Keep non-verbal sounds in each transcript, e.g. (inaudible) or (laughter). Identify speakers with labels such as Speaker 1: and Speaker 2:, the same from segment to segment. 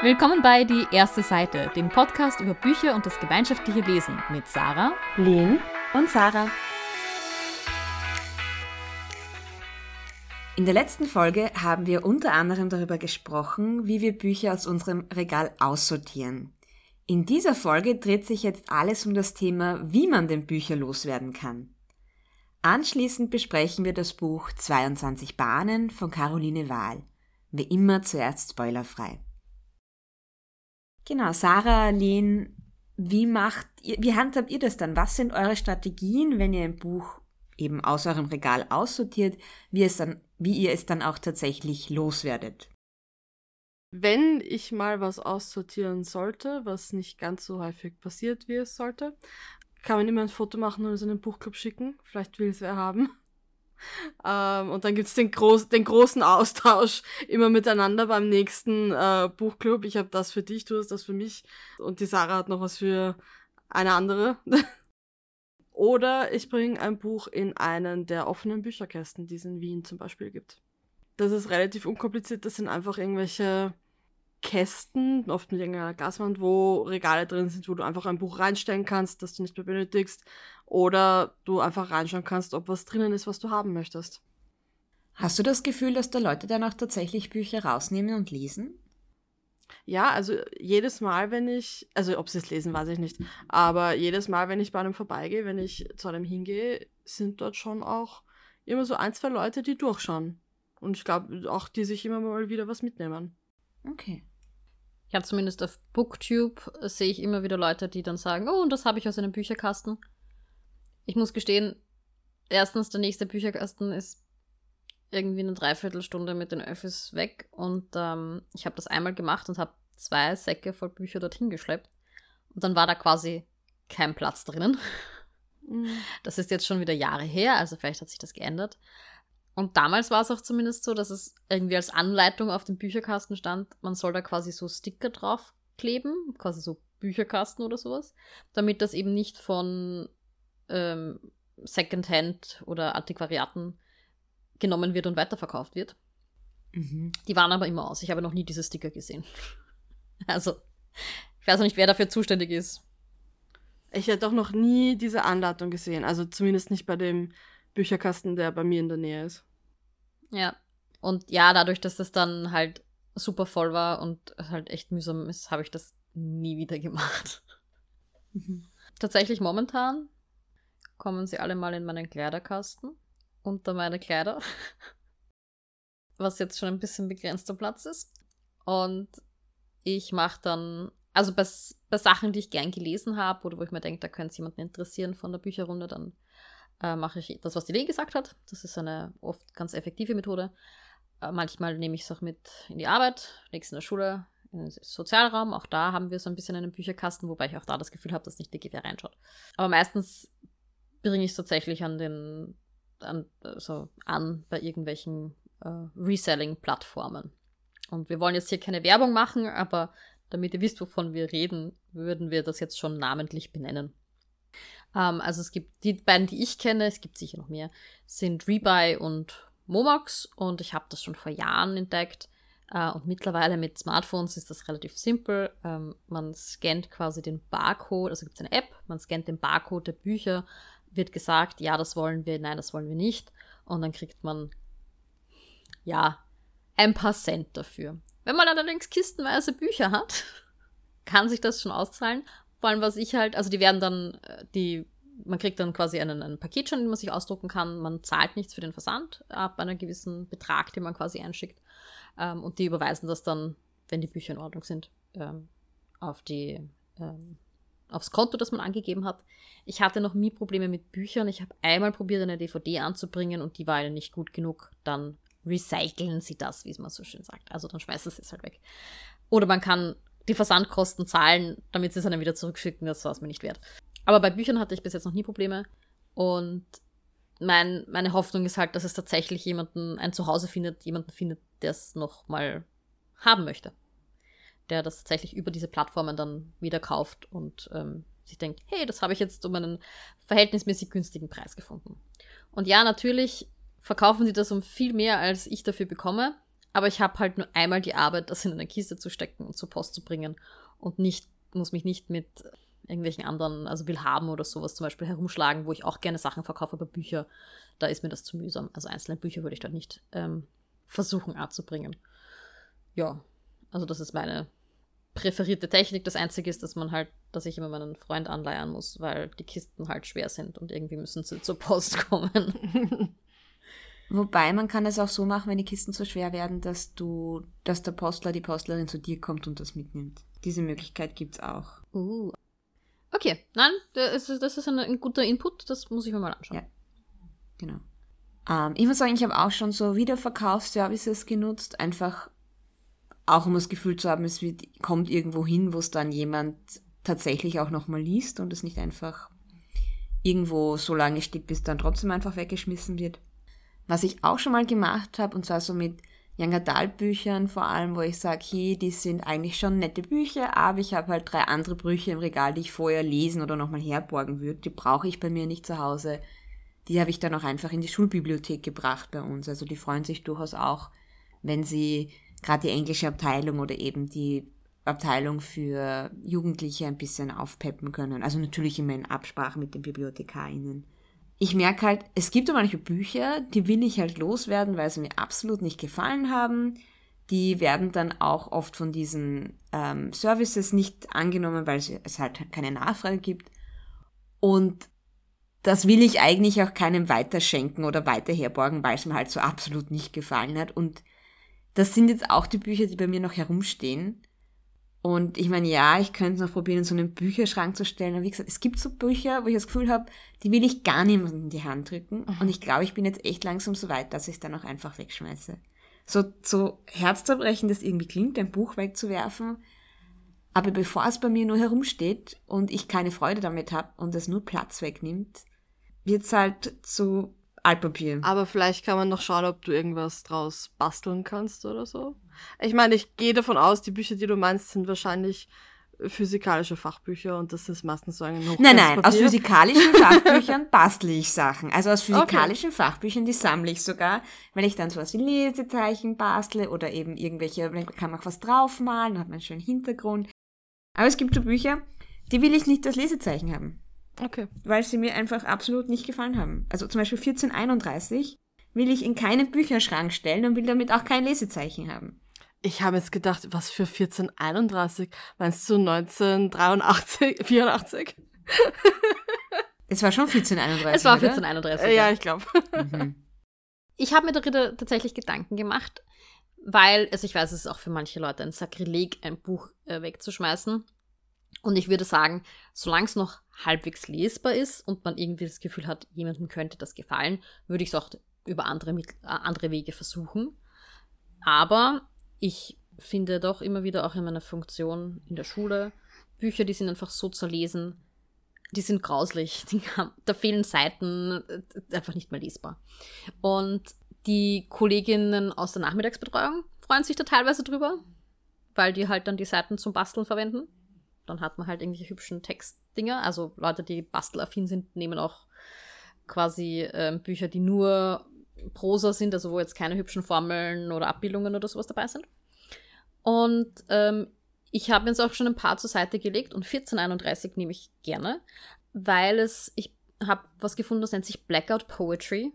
Speaker 1: Willkommen bei Die erste Seite, dem Podcast über Bücher und das gemeinschaftliche Lesen mit Sarah,
Speaker 2: Lynn und Sarah. In der letzten Folge haben wir unter anderem darüber gesprochen, wie wir Bücher aus unserem Regal aussortieren. In dieser Folge dreht sich jetzt alles um das Thema, wie man den Bücher loswerden kann. Anschließend besprechen wir das Buch 22 Bahnen von Caroline Wahl. Wie immer zuerst spoilerfrei. Genau, Sarah, Lehn, wie macht ihr, wie handhabt ihr das dann? Was sind eure Strategien, wenn ihr ein Buch eben aus eurem Regal aussortiert, wie, es dann, wie ihr es dann auch tatsächlich loswerdet?
Speaker 3: Wenn ich mal was aussortieren sollte, was nicht ganz so häufig passiert, wie es sollte, kann man immer ein Foto machen und es in den Buchclub schicken. Vielleicht will es wer haben. Ähm, und dann gibt's den, groß, den großen Austausch immer miteinander beim nächsten äh, Buchclub. Ich habe das für dich, du hast das für mich. Und die Sarah hat noch was für eine andere. (laughs) Oder ich bringe ein Buch in einen der offenen Bücherkästen, die es in Wien zum Beispiel gibt. Das ist relativ unkompliziert. Das sind einfach irgendwelche Kästen, oft mit irgendeiner Glaswand, wo Regale drin sind, wo du einfach ein Buch reinstellen kannst, das du nicht mehr benötigst. Oder du einfach reinschauen kannst, ob was drinnen ist, was du haben möchtest.
Speaker 2: Hast du das Gefühl, dass da Leute dann auch tatsächlich Bücher rausnehmen und lesen?
Speaker 3: Ja, also jedes Mal, wenn ich, also ob sie es lesen, weiß ich nicht, aber jedes Mal, wenn ich bei einem vorbeigehe, wenn ich zu einem hingehe, sind dort schon auch immer so ein, zwei Leute, die durchschauen. Und ich glaube auch, die sich immer mal wieder was mitnehmen.
Speaker 2: Okay.
Speaker 1: Ja, zumindest auf Booktube sehe ich immer wieder Leute, die dann sagen, oh, und das habe ich aus einem Bücherkasten. Ich muss gestehen, erstens, der nächste Bücherkasten ist irgendwie eine Dreiviertelstunde mit den Öffis weg und ähm, ich habe das einmal gemacht und habe zwei Säcke voll Bücher dorthin geschleppt und dann war da quasi kein Platz drinnen. Mhm. Das ist jetzt schon wieder Jahre her, also vielleicht hat sich das geändert. Und damals war es auch zumindest so, dass es irgendwie als Anleitung auf dem Bücherkasten stand, man soll da quasi so Sticker drauf kleben, quasi so Bücherkasten oder sowas, damit das eben nicht von ähm, Secondhand oder Antiquariaten genommen wird und weiterverkauft wird. Mhm. Die waren aber immer aus. Ich habe noch nie diese Sticker gesehen. (laughs) Also, ich weiß auch nicht, wer dafür zuständig ist.
Speaker 3: Ich hätte auch noch nie diese Anleitung gesehen. Also zumindest nicht bei dem Bücherkasten, der bei mir in der Nähe ist.
Speaker 1: Ja. Und ja, dadurch, dass das dann halt super voll war und halt echt mühsam ist, habe ich das nie wieder gemacht. Mhm. Tatsächlich momentan kommen sie alle mal in meinen Kleiderkasten unter meine Kleider. (laughs) Was jetzt schon ein bisschen begrenzter Platz ist. Und ich mache dann, also bei, bei Sachen, die ich gern gelesen habe oder wo ich mir denke, da könnte es jemanden interessieren von der Bücherrunde, dann äh, mache ich das, was die Lee gesagt hat. Das ist eine oft ganz effektive Methode. Äh, manchmal nehme ich es auch mit in die Arbeit, nächstes in der Schule, in den Sozialraum. Auch da haben wir so ein bisschen einen Bücherkasten, wobei ich auch da das Gefühl habe, dass nicht wirklich wer reinschaut. Aber meistens bringe ich es tatsächlich an den an, also an bei irgendwelchen äh, Reselling-Plattformen. Und wir wollen jetzt hier keine Werbung machen, aber damit ihr wisst, wovon wir reden, würden wir das jetzt schon namentlich benennen. Ähm, also es gibt die beiden, die ich kenne, es gibt sicher noch mehr, sind Rebuy und Momox und ich habe das schon vor Jahren entdeckt. Uh, und mittlerweile mit Smartphones ist das relativ simpel. Ähm, man scannt quasi den Barcode, also gibt es eine App, man scannt den Barcode der Bücher, wird gesagt, ja, das wollen wir, nein, das wollen wir nicht. Und dann kriegt man, ja, ein paar Cent dafür. Wenn man allerdings kistenweise Bücher hat, (laughs) kann sich das schon auszahlen. Vor allem, was ich halt, also die werden dann, äh, die, man kriegt dann quasi einen, einen Paketschein, den man sich ausdrucken kann. Man zahlt nichts für den Versand ab einem gewissen Betrag, den man quasi einschickt. Ähm, und die überweisen das dann, wenn die Bücher in Ordnung sind, ähm, auf die, ähm, aufs Konto, das man angegeben hat. Ich hatte noch nie Probleme mit Büchern. Ich habe einmal probiert, eine DVD anzubringen und die war ihnen nicht gut genug. Dann recyceln sie das, wie es man so schön sagt. Also dann schmeißen sie es halt weg. Oder man kann die Versandkosten zahlen, damit sie es dann wieder zurückschicken. Das war es mir nicht wert. Aber bei Büchern hatte ich bis jetzt noch nie Probleme. Und mein, meine Hoffnung ist halt, dass es tatsächlich jemanden, ein Zuhause findet, jemanden findet, der es noch mal haben möchte der das tatsächlich über diese Plattformen dann wieder kauft und ähm, sich denkt, hey, das habe ich jetzt um einen verhältnismäßig günstigen Preis gefunden. Und ja, natürlich verkaufen sie das um viel mehr, als ich dafür bekomme, Aber ich habe halt nur einmal die Arbeit, das in eine Kiste zu stecken und zur Post zu bringen und nicht, muss mich nicht mit irgendwelchen anderen, also Willhaben oder sowas zum Beispiel herumschlagen, wo ich auch gerne Sachen verkaufe, aber Bücher, da ist mir das zu mühsam. Also einzelne Bücher würde ich dort nicht ähm, versuchen anzubringen. Ja, also das ist meine präferierte Technik. Das Einzige ist, dass man halt, dass ich immer meinen Freund anleiern muss, weil die Kisten halt schwer sind und irgendwie müssen sie (laughs) zur Post kommen. (laughs)
Speaker 2: Wobei man kann es auch so machen, wenn die Kisten zu schwer werden, dass du, dass der Postler, die Postlerin zu dir kommt und das mitnimmt. Diese Möglichkeit gibt es auch.
Speaker 1: Uh. Okay, nein, das ist, das ist ein, ein, guter Input, das muss ich mir mal anschauen.
Speaker 2: Ja, genau. Ähm, ich muss sagen, ich habe auch schon so Wiederverkaufsservices genutzt, einfach auch um das Gefühl zu haben, es wird, kommt irgendwo hin, wo es dann jemand tatsächlich auch nochmal liest und es nicht einfach irgendwo so lange steht, bis dann trotzdem einfach weggeschmissen wird. Was ich auch schon mal gemacht habe, und zwar so mit Young Adult Büchern vor allem, wo ich sage, hey, die sind eigentlich schon nette Bücher, aber ich habe halt drei andere Bücher im Regal, die ich vorher lesen oder nochmal herborgen würde. Die brauche ich bei mir nicht zu Hause. Die habe ich dann auch einfach in die Schulbibliothek gebracht bei uns. Also die freuen sich durchaus auch, wenn sie gerade die englische Abteilung oder eben die Abteilung für Jugendliche ein bisschen aufpeppen können. Also natürlich immer in Absprache mit den BibliothekarInnen. Ich merke halt, es gibt manche Bücher, die will ich halt loswerden, weil sie mir absolut nicht gefallen haben. Die werden dann auch oft von diesen ähm, Services nicht angenommen, weil es halt keine Nachfrage gibt. Und das will ich eigentlich auch keinem weiterschenken oder weiter herborgen, weil es mir halt so absolut nicht gefallen hat. Und das sind jetzt auch die Bücher, die bei mir noch herumstehen. Und ich meine, ja, ich könnte es noch probieren, in so einen Bücherschrank zu stellen. Aber wie gesagt, es gibt so Bücher, wo ich das Gefühl habe, die will ich gar niemandem in die Hand drücken. Mhm. Und ich glaube, ich bin jetzt echt langsam so weit, dass ich es dann auch einfach wegschmeiße. So, so herzzerbrechend das irgendwie klingt, ein Buch wegzuwerfen. Aber bevor es bei mir nur herumsteht und ich keine Freude damit habe und es nur Platz wegnimmt, wird es halt zu Altpapier.
Speaker 3: Aber vielleicht kann man noch schauen, ob du irgendwas draus basteln kannst oder so. Ich meine, ich gehe davon aus, die Bücher, die du meinst, sind wahrscheinlich physikalische Fachbücher und das ist meistens so ein
Speaker 2: Nein, nein, aus physikalischen (laughs) Fachbüchern bastle ich Sachen. Also aus physikalischen okay. Fachbüchern, die sammle ich sogar, wenn ich dann sowas wie Lesezeichen bastle oder eben irgendwelche, kann man auch was draufmalen, dann hat man einen schönen Hintergrund. Aber es gibt so Bücher, die will ich nicht als Lesezeichen haben.
Speaker 3: Okay.
Speaker 2: Weil sie mir einfach absolut nicht gefallen haben. Also zum Beispiel 1431 will ich in keinen Bücherschrank stellen und will damit auch kein Lesezeichen haben.
Speaker 3: Ich habe jetzt gedacht, was für 1431? Meinst du 1983, 84? (laughs)
Speaker 2: es war schon 1431.
Speaker 1: Es war 1431.
Speaker 3: Äh, ja, ich glaube.
Speaker 1: Mhm. Ich habe mir darüber tatsächlich Gedanken gemacht, weil, also ich weiß, es ist auch für manche Leute ein Sakrileg, ein Buch äh, wegzuschmeißen. Und ich würde sagen, solange es noch halbwegs lesbar ist und man irgendwie das Gefühl hat, jemandem könnte das gefallen, würde ich es auch über andere, äh, andere Wege versuchen. Aber ich finde doch immer wieder auch in meiner Funktion in der Schule, Bücher, die sind einfach so zu lesen, die sind grauslich. (laughs) Die haben, da fehlen Seiten, äh, einfach nicht mehr lesbar. Und die Kolleginnen aus der Nachmittagsbetreuung freuen sich da teilweise drüber, weil die halt dann die Seiten zum Basteln verwenden dann hat man halt irgendwelche hübschen Textdinger. Also Leute, die bastelaffin sind, nehmen auch quasi äh, Bücher, die nur Prosa sind, also wo jetzt keine hübschen Formeln oder Abbildungen oder sowas dabei sind. Und ähm, ich habe jetzt auch schon ein paar zur Seite gelegt und 1431 nehme ich gerne, weil es, ich habe was gefunden, das nennt sich Blackout Poetry.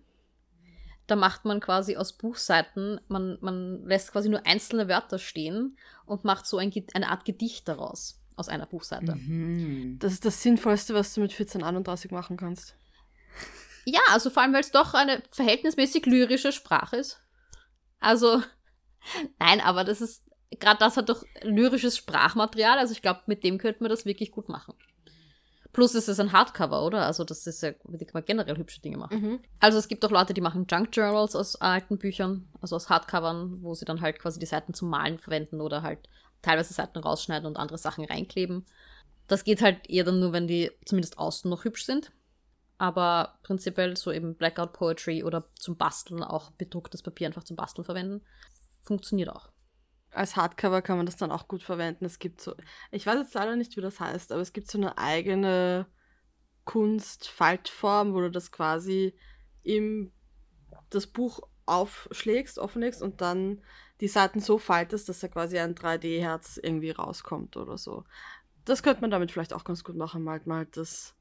Speaker 1: Da macht man quasi aus Buchseiten, man, man lässt quasi nur einzelne Wörter stehen und macht so ein, eine Art Gedicht daraus aus einer Buchseite.
Speaker 3: Mhm. Das ist das Sinnvollste, was du mit 1431 machen kannst.
Speaker 1: Ja, also vor allem, weil es doch eine verhältnismäßig lyrische Sprache ist. Also, (laughs) nein, aber das ist, gerade das hat doch lyrisches Sprachmaterial. Also ich glaube, mit dem könnte man das wirklich gut machen. Plus ist es ein Hardcover, oder? Also das ist ja, dem kann man generell hübsche Dinge machen. Mhm. Also es gibt auch Leute, die machen Junk Journals aus alten Büchern, also aus Hardcovern, wo sie dann halt quasi die Seiten zum Malen verwenden oder halt teilweise Seiten rausschneiden und andere Sachen reinkleben. Das geht halt eher dann nur, wenn die zumindest außen noch hübsch sind. Aber prinzipiell so eben Blackout Poetry oder zum Basteln auch bedrucktes Papier einfach zum Basteln verwenden. Funktioniert auch.
Speaker 3: Als Hardcover kann man das dann auch gut verwenden. Es gibt so, ich weiß jetzt leider nicht, wie das heißt, aber es gibt so eine eigene Kunstfaltform, wo du das quasi im das Buch aufschlägst, offenlegst und dann die Seiten so faltest, dass da quasi ein 3D-Herz irgendwie rauskommt oder so. Das könnte man damit vielleicht auch ganz gut machen. Malt mal das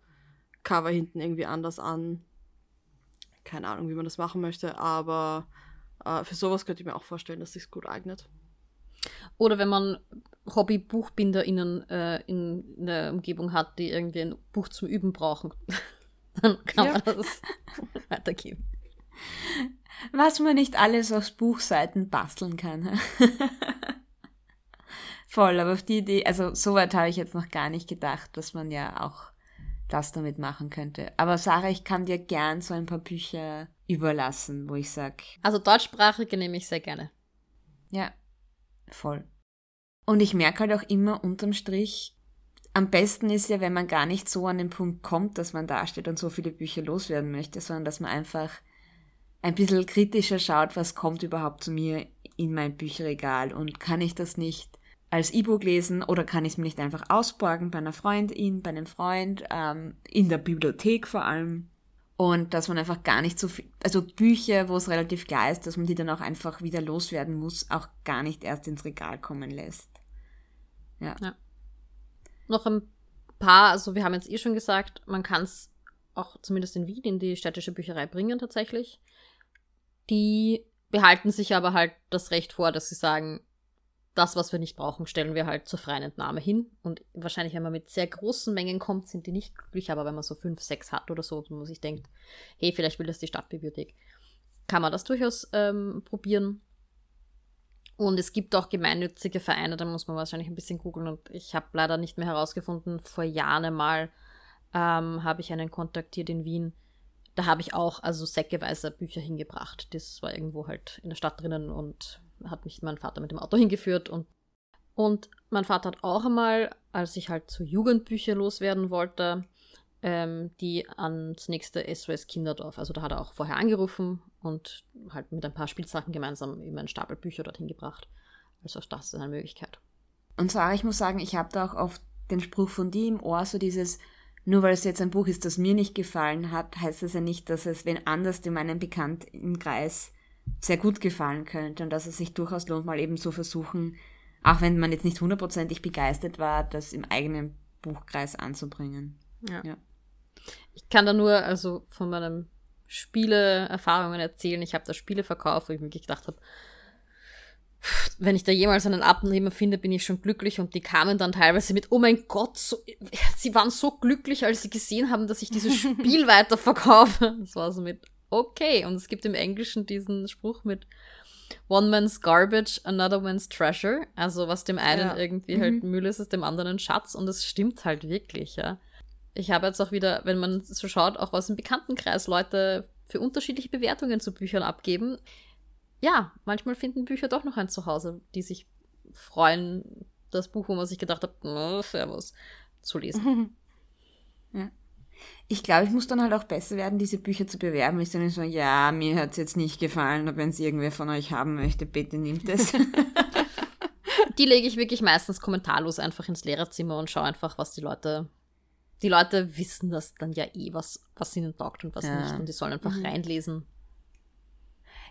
Speaker 3: Cover hinten irgendwie anders an. Keine Ahnung, wie man das machen möchte, aber äh, für sowas könnte ich mir auch vorstellen, dass sich gut eignet.
Speaker 1: Oder wenn man Hobby-BuchbinderInnen äh, in, in der Umgebung hat, die irgendwie ein Buch zum Üben brauchen, (laughs) dann kann ja. man das (laughs) weitergeben.
Speaker 2: Was man nicht alles aus Buchseiten basteln kann. (laughs) Voll, aber auf die Idee, also soweit habe ich jetzt noch gar nicht gedacht, dass man ja auch das damit machen könnte. Aber Sarah, ich kann dir gern so ein paar Bücher überlassen, wo ich sage.
Speaker 1: Also deutschsprachige nehme ich sehr gerne.
Speaker 2: Ja, voll. Und ich merke halt auch immer unterm Strich, am besten ist ja, wenn man gar nicht so an den Punkt kommt, dass man dasteht und so viele Bücher loswerden möchte, sondern dass man einfach ein bisschen kritischer schaut, was kommt überhaupt zu mir in mein Bücherregal und kann ich das nicht als E-Book lesen oder kann ich es mir nicht einfach ausborgen bei einer Freundin, bei einem Freund, ähm, in der Bibliothek vor allem. Und dass man einfach gar nicht so viel, also Bücher, wo es relativ klar ist, dass man die dann auch einfach wieder loswerden muss, auch gar nicht erst ins Regal kommen lässt. Ja. ja.
Speaker 1: Noch ein paar, also wir haben jetzt eh schon gesagt, man kann es auch zumindest in Wien in die städtische Bücherei bringen tatsächlich. Die behalten sich aber halt das Recht vor, dass sie sagen, das, was wir nicht brauchen, stellen wir halt zur freien Entnahme hin. Und wahrscheinlich, wenn man mit sehr großen Mengen kommt, sind die nicht glücklich, aber wenn man so fünf, sechs hat oder so, wo man sich denkt, hey, vielleicht will das die Stadtbibliothek, kann man das durchaus ähm, probieren. Und es gibt auch gemeinnützige Vereine, da muss man wahrscheinlich ein bisschen googeln. Und ich habe leider nicht mehr herausgefunden, vor Jahren einmal ähm, habe ich einen kontaktiert in Wien. Da habe ich auch also säckeweise Bücher hingebracht. Das war irgendwo halt in der Stadt drinnen und hat mich mein Vater mit dem Auto hingeführt und und mein Vater hat auch einmal, als ich halt zu Jugendbücher loswerden wollte, ähm, die ans nächste SOS Kinderdorf, also da hat er auch vorher angerufen und halt mit ein paar Spielsachen gemeinsam eben einen Stapel Bücher dorthin gebracht. Also auch das ist eine Möglichkeit.
Speaker 2: Und zwar, ich muss sagen, ich habe da auch oft den Spruch von dir im Ohr, so dieses, nur weil es jetzt ein Buch ist, das mir nicht gefallen hat, heißt es ja nicht, dass es wenn anders in meinem bekannten Kreis sehr gut gefallen könnte und dass es sich durchaus lohnt, mal eben zu versuchen, auch wenn man jetzt nicht hundertprozentig begeistert war, das im eigenen Buchkreis anzubringen. Ja. ja.
Speaker 1: Ich kann da nur also von meinen Spiele-Erfahrungen erzählen. Ich habe da Spiele verkauft, wo ich mir gedacht habe, wenn ich da jemals einen Abnehmer finde, bin ich schon glücklich. Und die kamen dann teilweise mit, oh mein Gott, so, sie waren so glücklich, als sie gesehen haben, dass ich dieses Spiel (laughs) weiterverkaufe. Das war so mit, okay. Und es gibt im Englischen diesen Spruch mit One man's garbage, another man's treasure. Also was dem einen ja. irgendwie halt mhm. halt Müll ist, ist dem anderen Schatz. Und es stimmt halt wirklich, ja. Ich habe jetzt auch wieder, wenn man so schaut, auch aus dem Bekanntenkreis Leute für unterschiedliche Bewertungen zu Büchern abgeben. Ja, manchmal finden Bücher doch noch ein Zuhause, die sich freuen, das Buch, wo man sich gedacht hat, servus, zu lesen. (laughs)
Speaker 2: ja ich glaube, ich muss dann halt auch besser werden, diese Bücher zu bewerben. Ich sage so, ja, mir hat es jetzt nicht gefallen, aber wenn es irgendwer von euch haben möchte, bitte nimmt es. (laughs)
Speaker 1: die lege ich wirklich meistens kommentarlos einfach ins Lehrerzimmer und schaue einfach, was die Leute. Die Leute wissen das dann ja eh, was, was ihnen taugt und was ja. nicht. Und die sollen einfach mhm. reinlesen.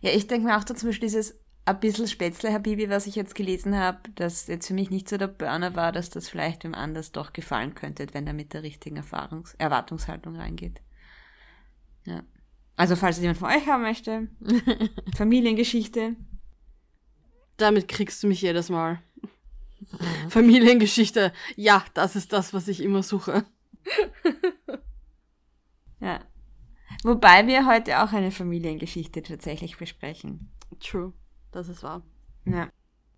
Speaker 2: Ja, ich denke mir auch da zum Beispiel dieses ein bisschen Spätzle Habibi, was ich jetzt gelesen habe, das jetzt für mich nicht so der Burner war, dass das vielleicht wem anders doch gefallen könnte, wenn er mit der richtigen Erfahrungs Erwartungshaltung reingeht. Ja. Also falls jemand von euch haben möchte, (laughs) Familiengeschichte.
Speaker 3: Damit kriegst du mich jedes Mal. Familiengeschichte. Ja, das ist das, was ich immer suche. (laughs)
Speaker 2: ja. Wobei wir heute auch eine Familiengeschichte tatsächlich besprechen.
Speaker 3: True das ist wahr.
Speaker 2: Ja.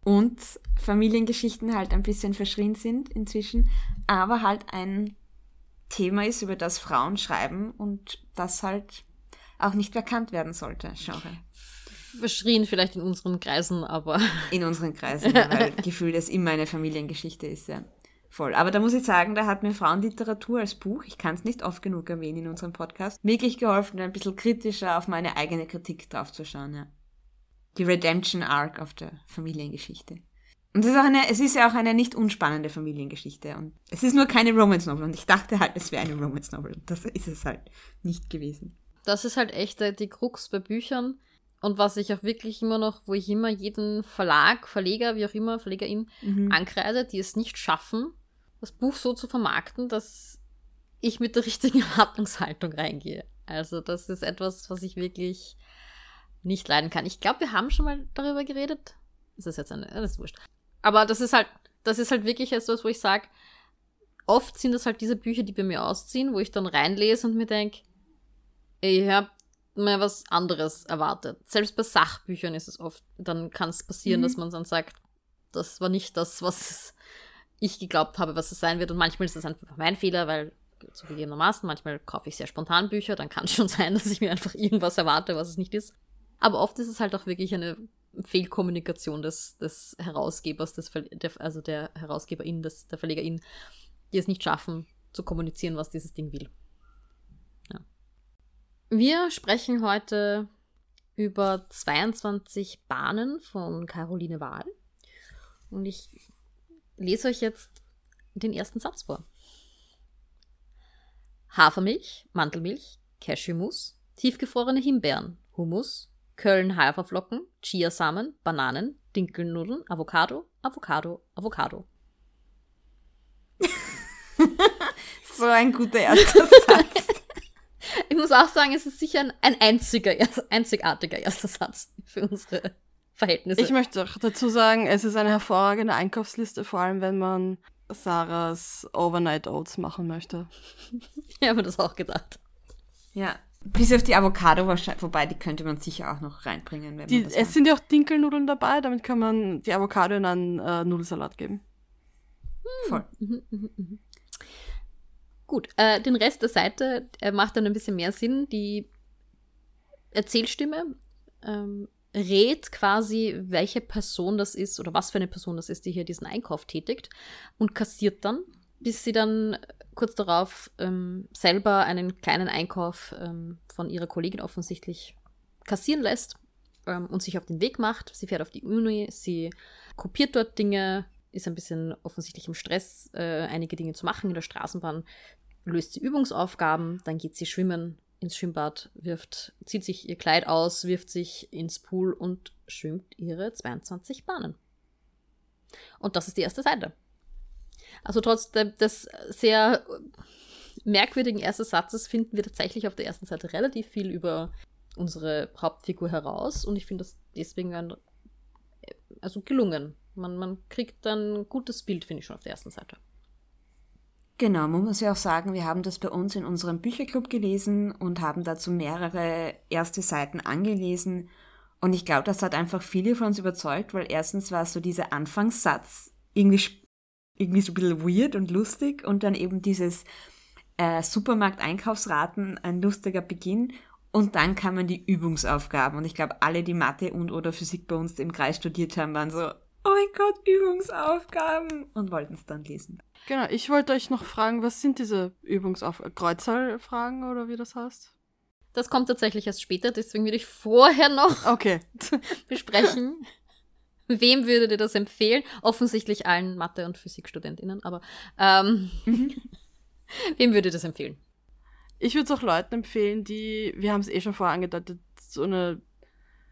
Speaker 2: Und Familiengeschichten halt ein bisschen verschrien sind inzwischen, aber halt ein Thema ist, über das Frauen schreiben und das halt auch nicht bekannt werden sollte, Genre.
Speaker 1: Verschrien vielleicht in unseren Kreisen, aber.
Speaker 2: In unseren Kreisen, (laughs) weil Gefühl, dass immer eine Familiengeschichte ist, ja. Voll. Aber da muss ich sagen, da hat mir Frauenliteratur als Buch, ich kann es nicht oft genug erwähnen in unserem Podcast, wirklich geholfen, ein bisschen kritischer auf meine eigene Kritik draufzuschauen, ja die Redemption Arc auf der Familiengeschichte. Und es ist, auch eine, es ist ja auch eine nicht unspannende Familiengeschichte. Und es ist nur keine Romance Novel. Und ich dachte halt, es wäre eine Romance Novel. Das ist es halt nicht gewesen.
Speaker 1: Das ist halt echt die Krux bei Büchern. und was ich auch wirklich immer noch, wo ich immer jeden Verlag, Verleger, wie auch immer, Verlegerin mhm. ankreide, die es nicht schaffen, das Buch so zu vermarkten, dass ich mit der (laughs) richtigen Erwartungshaltung reingehe. Also das ist etwas, was ich wirklich nicht leiden kann. Ich glaube, wir haben schon mal darüber geredet. Das ist jetzt eine, das ist wurscht. Aber das ist halt, das ist halt wirklich etwas, wo ich sage, oft sind das halt diese Bücher, die bei mir ausziehen, wo ich dann reinlese und mir denke, ich habe mir was anderes erwartet. Selbst bei Sachbüchern ist es oft, dann kann es passieren, mhm. dass man dann sagt, das war nicht das, was ich geglaubt habe, was es sein wird. Und manchmal ist das einfach mein Fehler, weil zugegebenermaßen, manchmal kaufe ich sehr spontan Bücher, dann kann es schon (laughs) sein, dass ich mir einfach irgendwas erwarte, was es nicht ist. Aber oft ist es halt auch wirklich eine Fehlkommunikation des, des Herausgebers, des der, also der Herausgeberin, des, der Verlegerin, die es nicht schaffen, zu kommunizieren, was dieses Ding will. Ja. Wir sprechen heute über 22 Bahnen von Caroline Wahl. Und ich lese euch jetzt den ersten Satz vor. Hafermilch, Mandelmilch, Cashewmus, tiefgefrorene Himbeeren, Hummus, Köln-Haferflocken, Chiasamen, Bananen, Dinkelnudeln, Avocado, Avocado, Avocado. (laughs)
Speaker 2: so ein guter erster (laughs) Satz.
Speaker 1: ich muss auch sagen, es ist sicher ein, ein einziger, einzigartiger erster Satz für unsere Verhältnisse.
Speaker 3: Ich möchte auch dazu sagen, es ist eine hervorragende Einkaufsliste, vor allem wenn man Sarahs Overnight Oats machen möchte. (laughs)
Speaker 1: ich habe das auch gedacht.
Speaker 2: Ja, bis auf die Avocado wahrscheinlich, wobei die könnte man sicher auch noch reinbringen. Wenn
Speaker 3: die,
Speaker 2: man das
Speaker 3: es macht. sind ja auch Dinkelnudeln dabei, damit kann man die Avocado in einen äh, Nudelsalat geben.
Speaker 1: Hm. Voll. Mhm, mhm, mhm. Gut, äh, den Rest der Seite äh, macht dann ein bisschen mehr Sinn. Die Erzählstimme ähm, rät quasi, welche Person das ist oder was für eine Person das ist, die hier diesen Einkauf tätigt und kassiert dann, bis sie dann kurz darauf ähm, selber einen kleinen Einkauf ähm, von ihrer Kollegin offensichtlich kassieren lässt ähm, und sich auf den Weg macht. Sie fährt auf die Uni, sie kopiert dort Dinge, ist ein bisschen offensichtlich im Stress, äh, einige Dinge zu machen in der Straßenbahn, löst sie Übungsaufgaben, dann geht sie schwimmen ins Schwimmbad, wirft, zieht sich ihr Kleid aus, wirft sich ins Pool und schwimmt ihre 22 Bahnen. Und das ist die erste Seite. Also trotz des sehr merkwürdigen ersten Satzes finden wir tatsächlich auf der ersten Seite relativ viel über unsere Hauptfigur heraus und ich finde das deswegen ein, also gelungen. Man, man kriegt ein gutes Bild, finde ich schon auf der ersten Seite.
Speaker 2: Genau, man muss ja auch sagen, wir haben das bei uns in unserem Bücherclub gelesen und haben dazu mehrere erste Seiten angelesen. Und ich glaube, das hat einfach viele von uns überzeugt, weil erstens war so dieser Anfangssatz irgendwie irgendwie so ein bisschen weird und lustig und dann eben dieses äh, Supermarkt-Einkaufsraten, ein lustiger Beginn. Und dann kamen die Übungsaufgaben. Und ich glaube, alle, die Mathe und oder Physik bei uns im Kreis studiert haben, waren so, oh mein Gott, Übungsaufgaben und wollten es dann lesen.
Speaker 3: Genau, ich wollte euch noch fragen, was sind diese Übungsaufgaben? Kreuzzahlfragen oder wie das heißt?
Speaker 1: Das kommt tatsächlich erst später, deswegen würde ich vorher noch (laughs)
Speaker 3: okay. (laughs)
Speaker 1: besprechen. Wem würdet ihr das empfehlen? Offensichtlich allen Mathe- und Physikstudentinnen, aber ähm, mhm. (laughs) wem würdet ihr das empfehlen?
Speaker 3: Ich würde es auch Leuten empfehlen, die, wir haben es eh schon vorher angedeutet, so eine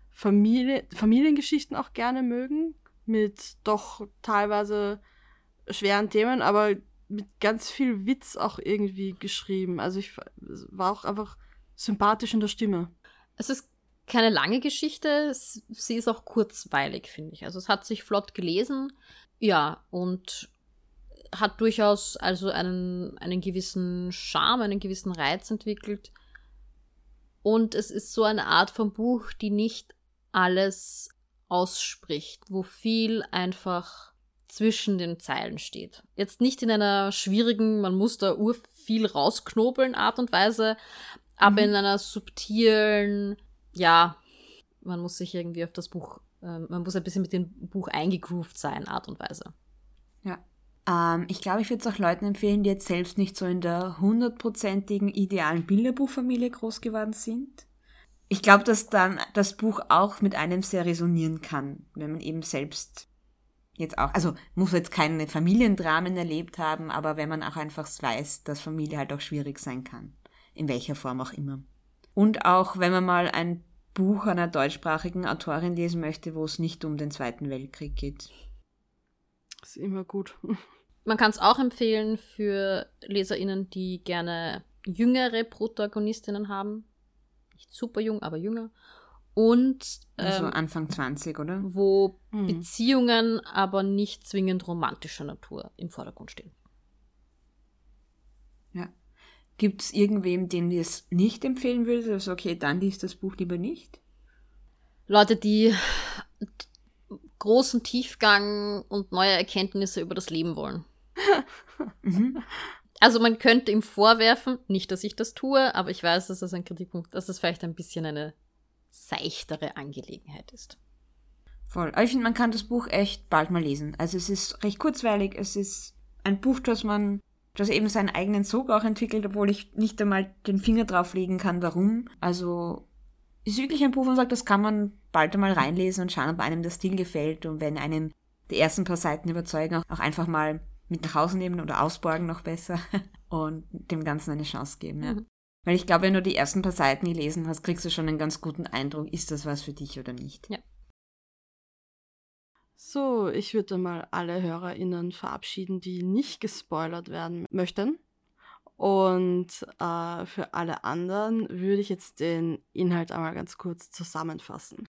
Speaker 3: Familie, Familiengeschichten auch gerne mögen, mit doch teilweise schweren Themen, aber mit ganz viel Witz auch irgendwie geschrieben. Also ich war auch einfach sympathisch in der Stimme.
Speaker 1: Es ist keine lange Geschichte. Sie ist auch kurzweilig, finde ich. Also es hat sich flott gelesen. Ja, und hat durchaus also einen, einen gewissen Charme, einen gewissen Reiz entwickelt. Und es ist so eine Art von Buch, die nicht alles ausspricht, wo viel einfach zwischen den Zeilen steht. Jetzt nicht in einer schwierigen, man muss da ur viel rausknobeln Art und Weise, aber mhm. in einer subtilen, ja, man muss sich irgendwie auf das Buch, äh, man muss ein bisschen mit dem Buch eingegroovt sein, Art und Weise.
Speaker 2: Ja. Ähm, ich glaube, ich würde es auch Leuten empfehlen, die jetzt selbst nicht so in der hundertprozentigen idealen Bilderbuchfamilie groß geworden sind. Ich glaube, dass dann das Buch auch mit einem sehr resonieren kann, wenn man eben selbst jetzt auch, also muss jetzt keine Familiendramen erlebt haben, aber wenn man auch einfach weiß, dass Familie halt auch schwierig sein kann. In welcher Form auch immer. Und auch wenn man mal ein Buch einer deutschsprachigen Autorin lesen möchte, wo es nicht um den Zweiten Weltkrieg geht.
Speaker 3: Ist immer gut. (laughs)
Speaker 1: Man kann es auch empfehlen für LeserInnen, die gerne jüngere Protagonistinnen haben. Nicht super jung, aber jünger. Und
Speaker 2: Also
Speaker 1: ähm,
Speaker 2: Anfang 20, oder?
Speaker 1: wo
Speaker 3: Hm.
Speaker 1: Beziehungen aber nicht zwingend romantischer Natur im Vordergrund stehen.
Speaker 2: Gibt es irgendwem, dem ihr es nicht empfehlen würdet? Also okay, dann liest das Buch lieber nicht.
Speaker 1: Leute, die großen Tiefgang und neue Erkenntnisse über das Leben wollen. (laughs)
Speaker 2: Mhm.
Speaker 1: Also man könnte ihm vorwerfen, nicht, dass ich das tue, aber ich weiß, dass das ein Kritikpunkt, dass es vielleicht ein bisschen eine seichtere Angelegenheit ist.
Speaker 2: Voll. Aber ich finde, man kann das Buch echt bald mal lesen. Also es ist recht kurzweilig. Es ist ein Buch, das man, das eben seinen eigenen Sog auch entwickelt, obwohl ich nicht einmal den Finger drauf legen kann, warum. Also ist wirklich ein Buch, wo man sagt, das kann man bald einmal reinlesen und schauen, ob einem der Stil gefällt. Und wenn einem die ersten paar Seiten überzeugen, auch, auch einfach mal mit nach Hause nehmen oder ausborgen noch besser (laughs) und dem Ganzen eine Chance geben. Ja.
Speaker 1: Mhm.
Speaker 2: Weil ich glaube, wenn du die ersten paar Seiten gelesen hast, kriegst du schon einen ganz guten Eindruck, ist das was für dich oder nicht.
Speaker 3: So, ich würde mal alle HörerInnen verabschieden, die nicht gespoilert werden möchten. Und äh, für alle anderen würde ich jetzt den Inhalt einmal ganz kurz zusammenfassen.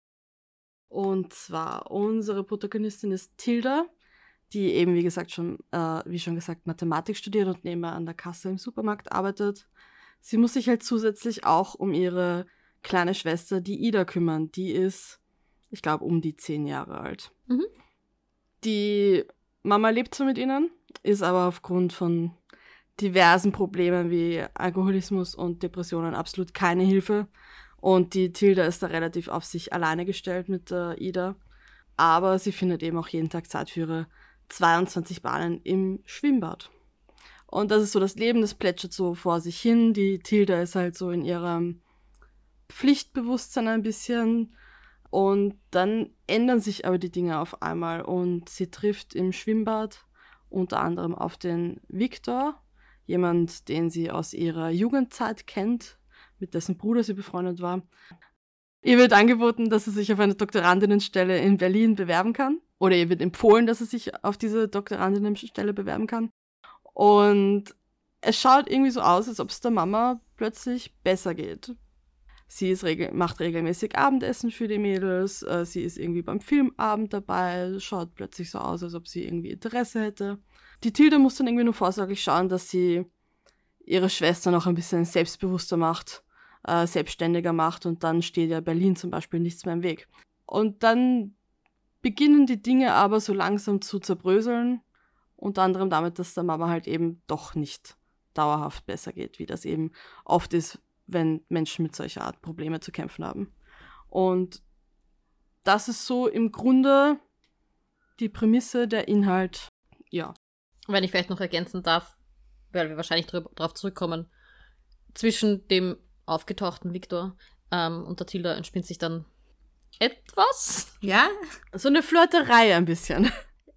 Speaker 3: Und zwar, unsere Protagonistin ist Tilda, die eben, wie gesagt, schon, äh, wie schon gesagt, Mathematik studiert und nebenbei an der Kasse im Supermarkt arbeitet. Sie muss sich halt zusätzlich auch um ihre kleine Schwester, die Ida, kümmern. Die ist, ich glaube, um die zehn Jahre alt.
Speaker 1: Mhm.
Speaker 3: Die Mama lebt zwar mit ihnen, ist aber aufgrund von diversen Problemen wie Alkoholismus und Depressionen absolut keine Hilfe. Und die Tilda ist da relativ auf sich alleine gestellt mit der Ida. Aber sie findet eben auch jeden Tag Zeit für ihre 22 Bahnen im Schwimmbad. Und das ist so das Leben, das plätschert so vor sich hin. Die Tilda ist halt so in ihrem Pflichtbewusstsein ein bisschen. Und dann ändern sich aber die Dinge auf einmal und sie trifft im Schwimmbad unter anderem auf den Viktor, jemand, den sie aus ihrer Jugendzeit kennt, mit dessen Bruder sie befreundet war. Ihr wird angeboten, dass sie sich auf eine Doktorandinnenstelle in Berlin bewerben kann. Oder ihr wird empfohlen, dass sie sich auf diese Doktorandinnenstelle bewerben kann. Und es schaut irgendwie so aus, als ob es der Mama plötzlich besser geht. Sie ist regel macht regelmäßig Abendessen für die Mädels. Äh, sie ist irgendwie beim Filmabend dabei. Schaut plötzlich so aus, als ob sie irgendwie Interesse hätte. Die Tilda muss dann irgendwie nur vorsorglich schauen, dass sie ihre Schwester noch ein bisschen selbstbewusster macht, äh, selbstständiger macht und dann steht ja Berlin zum Beispiel nichts mehr im Weg. Und dann beginnen die Dinge aber so langsam zu zerbröseln. Unter anderem damit, dass der Mama halt eben doch nicht dauerhaft besser geht, wie das eben oft ist, wenn Menschen mit solcher Art Probleme zu kämpfen haben. Und das ist so im Grunde die Prämisse, der Inhalt. Ja.
Speaker 1: Wenn ich vielleicht noch ergänzen darf, weil wir wahrscheinlich darauf zurückkommen, zwischen dem aufgetauchten Viktor ähm, und der Tilda entspinnt sich dann etwas.
Speaker 2: Ja?
Speaker 3: So eine Flirterei ein bisschen.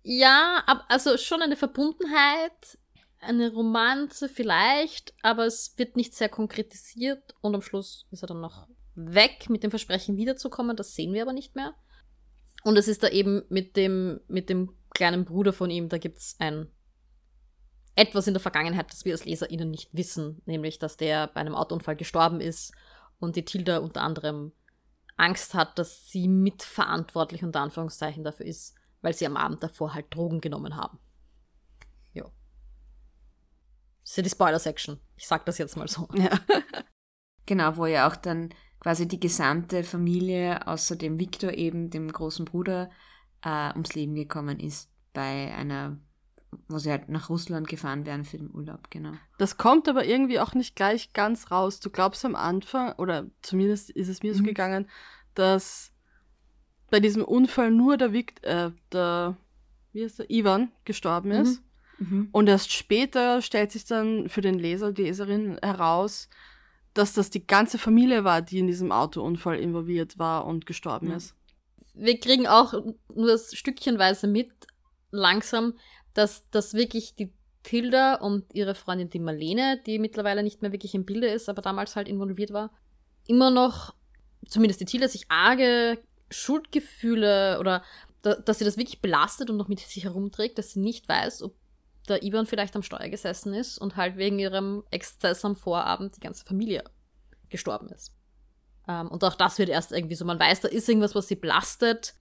Speaker 1: Ja, ab, also schon eine Verbundenheit, eine Romanze vielleicht, aber es wird nicht sehr konkretisiert und am Schluss ist er dann noch weg mit dem Versprechen wiederzukommen, das sehen wir aber nicht mehr. Und es ist da eben mit dem, mit dem kleinen Bruder von ihm, da gibt's ein etwas in der Vergangenheit, das wir als LeserInnen nicht wissen, nämlich, dass der bei einem Autounfall gestorben ist und die Tilda unter anderem Angst hat, dass sie mitverantwortlich unter Anführungszeichen dafür ist, weil sie am Abend davor halt Drogen genommen haben. Ja. Das ist ja die Spoiler-Section. Ich sag das jetzt mal so.
Speaker 3: Ja. (laughs)
Speaker 2: Genau, wo ja auch dann quasi die gesamte Familie, außer dem Viktor eben, dem großen Bruder, äh, ums Leben gekommen ist bei einer, wo sie halt nach Russland gefahren wären für den Urlaub, genau.
Speaker 3: Das kommt aber irgendwie auch nicht gleich ganz raus. Du glaubst am Anfang, oder zumindest ist es mir so
Speaker 2: Mhm.
Speaker 3: gegangen, dass bei diesem Unfall nur der Vikt, äh, der, wie heißt der, Ivan gestorben ist.
Speaker 2: Mhm.
Speaker 3: Und erst später stellt sich dann für den Leser, die Leserin heraus, dass das die ganze Familie war, die in diesem Autounfall involviert war und gestorben
Speaker 2: Ja.
Speaker 3: ist.
Speaker 1: Wir kriegen auch nur stückchenweise mit, langsam, dass das wirklich die Tilda und ihre Freundin die Marlene, die mittlerweile nicht mehr wirklich im Bilde ist, aber damals halt involviert war, immer noch zumindest die Tilda sich arge Schuldgefühle oder da, dass sie das wirklich belastet und noch mit sich herumträgt, dass sie nicht weiß, ob der Ivan vielleicht am Steuer gesessen ist und halt wegen ihrem Exzess am Vorabend die ganze Familie gestorben ist. Ähm, und auch das wird erst irgendwie so, man weiß, da ist irgendwas, was sie belastet.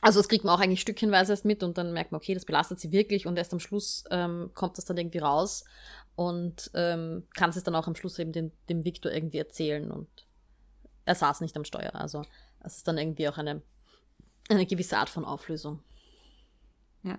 Speaker 1: Also das kriegt man auch eigentlich stückchenweise erst mit und dann merkt man, okay, das belastet sie wirklich und erst am Schluss ähm, kommt das dann irgendwie raus und ähm, kann es dann auch am Schluss eben dem, dem Victor irgendwie erzählen und er saß nicht am Steuer. Also es ist dann irgendwie auch eine, eine gewisse Art von Auflösung.
Speaker 2: Ja.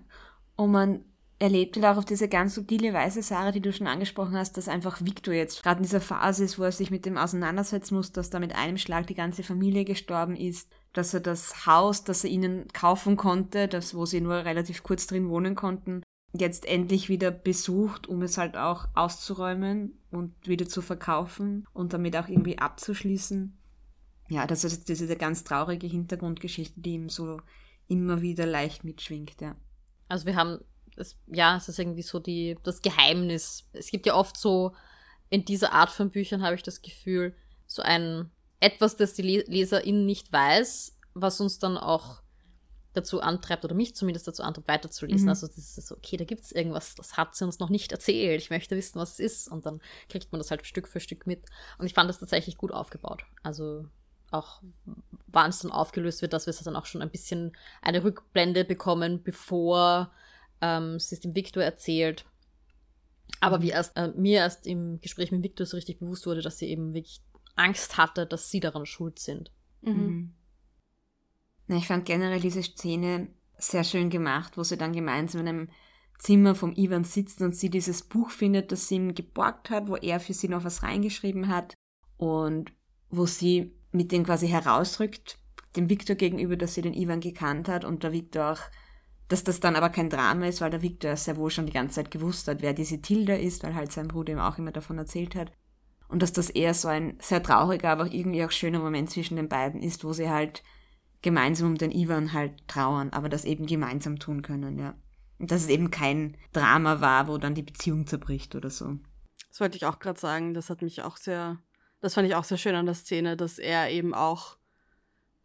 Speaker 2: Und man erlebt halt auch auf diese ganz subtile Weise, Sarah, die du schon angesprochen hast, dass einfach Victor jetzt gerade in dieser Phase ist, wo er sich mit dem auseinandersetzen muss, dass da mit einem Schlag die ganze Familie gestorben ist, dass er das Haus, das er ihnen kaufen konnte, das, wo sie nur relativ kurz drin wohnen konnten, jetzt endlich wieder besucht, um es halt auch auszuräumen und wieder zu verkaufen und damit auch irgendwie abzuschließen. Ja, das ist diese ganz traurige Hintergrundgeschichte, die ihm so immer wieder leicht mitschwingt, ja.
Speaker 1: Also wir haben es, ja, es ist irgendwie so die, das Geheimnis. Es gibt ja oft so, in dieser Art von Büchern habe ich das Gefühl, so ein etwas, das die Leserin nicht weiß, was uns dann auch dazu antreibt, oder mich zumindest dazu antreibt, weiterzulesen. Mhm. Also das ist so, okay, da gibt es irgendwas, das hat sie uns noch nicht erzählt. Ich möchte wissen, was es ist. Und dann kriegt man das halt Stück für Stück mit. Und ich fand das tatsächlich gut aufgebaut. Also auch wann es dann aufgelöst wird, dass wir dann auch schon ein bisschen eine Rückblende bekommen, bevor ähm, sie es dem Victor erzählt. Aber wie erst, äh, mir erst im Gespräch mit Victor so richtig bewusst wurde, dass sie eben wirklich Angst hatte, dass sie daran schuld sind. Mhm.
Speaker 2: mhm. Na, ich fand generell diese Szene sehr schön gemacht, wo sie dann gemeinsam in einem Zimmer vom Ivan sitzt und sie dieses Buch findet, das sie ihm geborgt hat, wo er für sie noch was reingeschrieben hat und wo sie mit dem quasi herausrückt, dem Victor gegenüber, dass sie den Ivan gekannt hat und der Victor auch dass das dann aber kein Drama ist, weil der Victor sehr wohl schon die ganze Zeit gewusst hat, wer diese Tilda ist, weil halt sein Bruder ihm auch immer davon erzählt hat. Und dass das eher so ein sehr trauriger, aber irgendwie auch schöner Moment zwischen den beiden ist, wo sie halt gemeinsam um den Ivan halt trauern, aber das eben gemeinsam tun können, ja. Und dass es eben kein Drama war, wo dann die Beziehung zerbricht oder so.
Speaker 3: Das wollte ich auch gerade sagen. Das hat mich auch sehr, das fand ich auch sehr schön an der Szene, dass er eben auch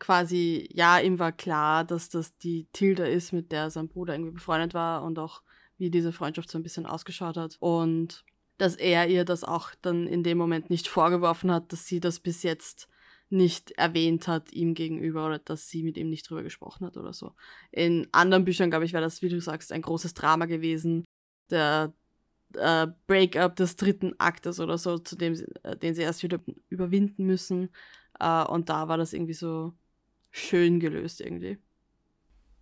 Speaker 3: quasi, ja, ihm war klar, dass das die Tilda ist, mit der sein Bruder irgendwie befreundet war und auch wie diese Freundschaft so ein bisschen ausgeschaut hat. Und dass er ihr das auch dann in dem Moment nicht vorgeworfen hat, dass sie das bis jetzt nicht erwähnt hat ihm gegenüber oder dass sie mit ihm nicht drüber gesprochen hat oder so. In anderen Büchern, glaube ich, wäre das, wie du sagst, ein großes Drama gewesen. Der äh, Breakup des dritten Aktes oder so, zu dem, äh, den sie erst wieder überwinden müssen. Äh, und da war das irgendwie so schön gelöst irgendwie.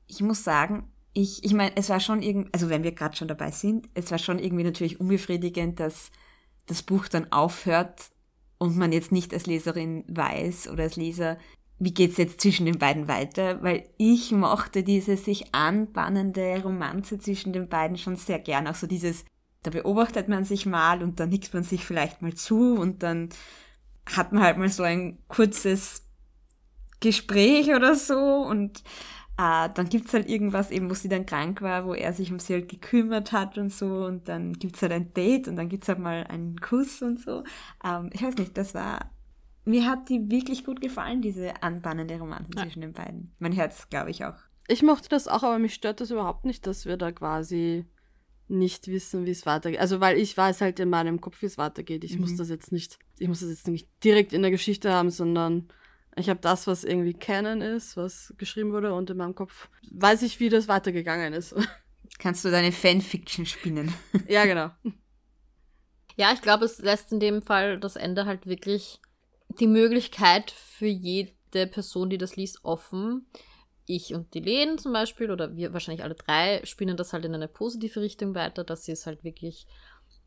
Speaker 2: Ich muss sagen, ich, ich meine, es war schon irgendwie, also wenn wir gerade schon dabei sind, es war schon irgendwie natürlich unbefriedigend, dass das Buch dann aufhört und man jetzt nicht als Leserin weiß oder als Leser, wie geht's jetzt zwischen den beiden weiter, weil ich mochte diese sich anbahnende Romanze zwischen den beiden schon sehr gern, auch so dieses, da beobachtet man sich mal und dann nickt man sich vielleicht mal zu und dann hat man halt mal so ein kurzes Gespräch oder so und äh, dann gibt's halt irgendwas eben, wo sie dann krank war, wo er sich um sie halt gekümmert hat und so und dann gibt's halt ein Date und dann gibt's halt mal einen Kuss und so. Ähm, ich weiß nicht, das war, mir hat die wirklich gut gefallen, diese anbahnende Romanze ja. zwischen den beiden. Mein Herz, glaube ich, auch.
Speaker 3: Ich mochte das auch, aber mich stört das überhaupt nicht, dass wir da quasi nicht wissen, wie es weitergeht. Also weil ich weiß halt in meinem Kopf, wie es weitergeht. Ich mhm. muss das jetzt nicht, ich muss das jetzt nicht direkt in der Geschichte haben, sondern ich habe das, was irgendwie Canon ist, was geschrieben wurde und in meinem Kopf weiß ich, wie das weitergegangen ist. (laughs)
Speaker 2: Kannst du deine Fanfiction spinnen? (laughs)
Speaker 3: ja, genau.
Speaker 1: Ja, ich glaube, es lässt in dem Fall das Ende halt wirklich die Möglichkeit für jede Person, die das liest, offen. Ich und die Lehen zum Beispiel, oder wir wahrscheinlich alle drei, spinnen das halt in eine positive Richtung weiter, dass sie es halt wirklich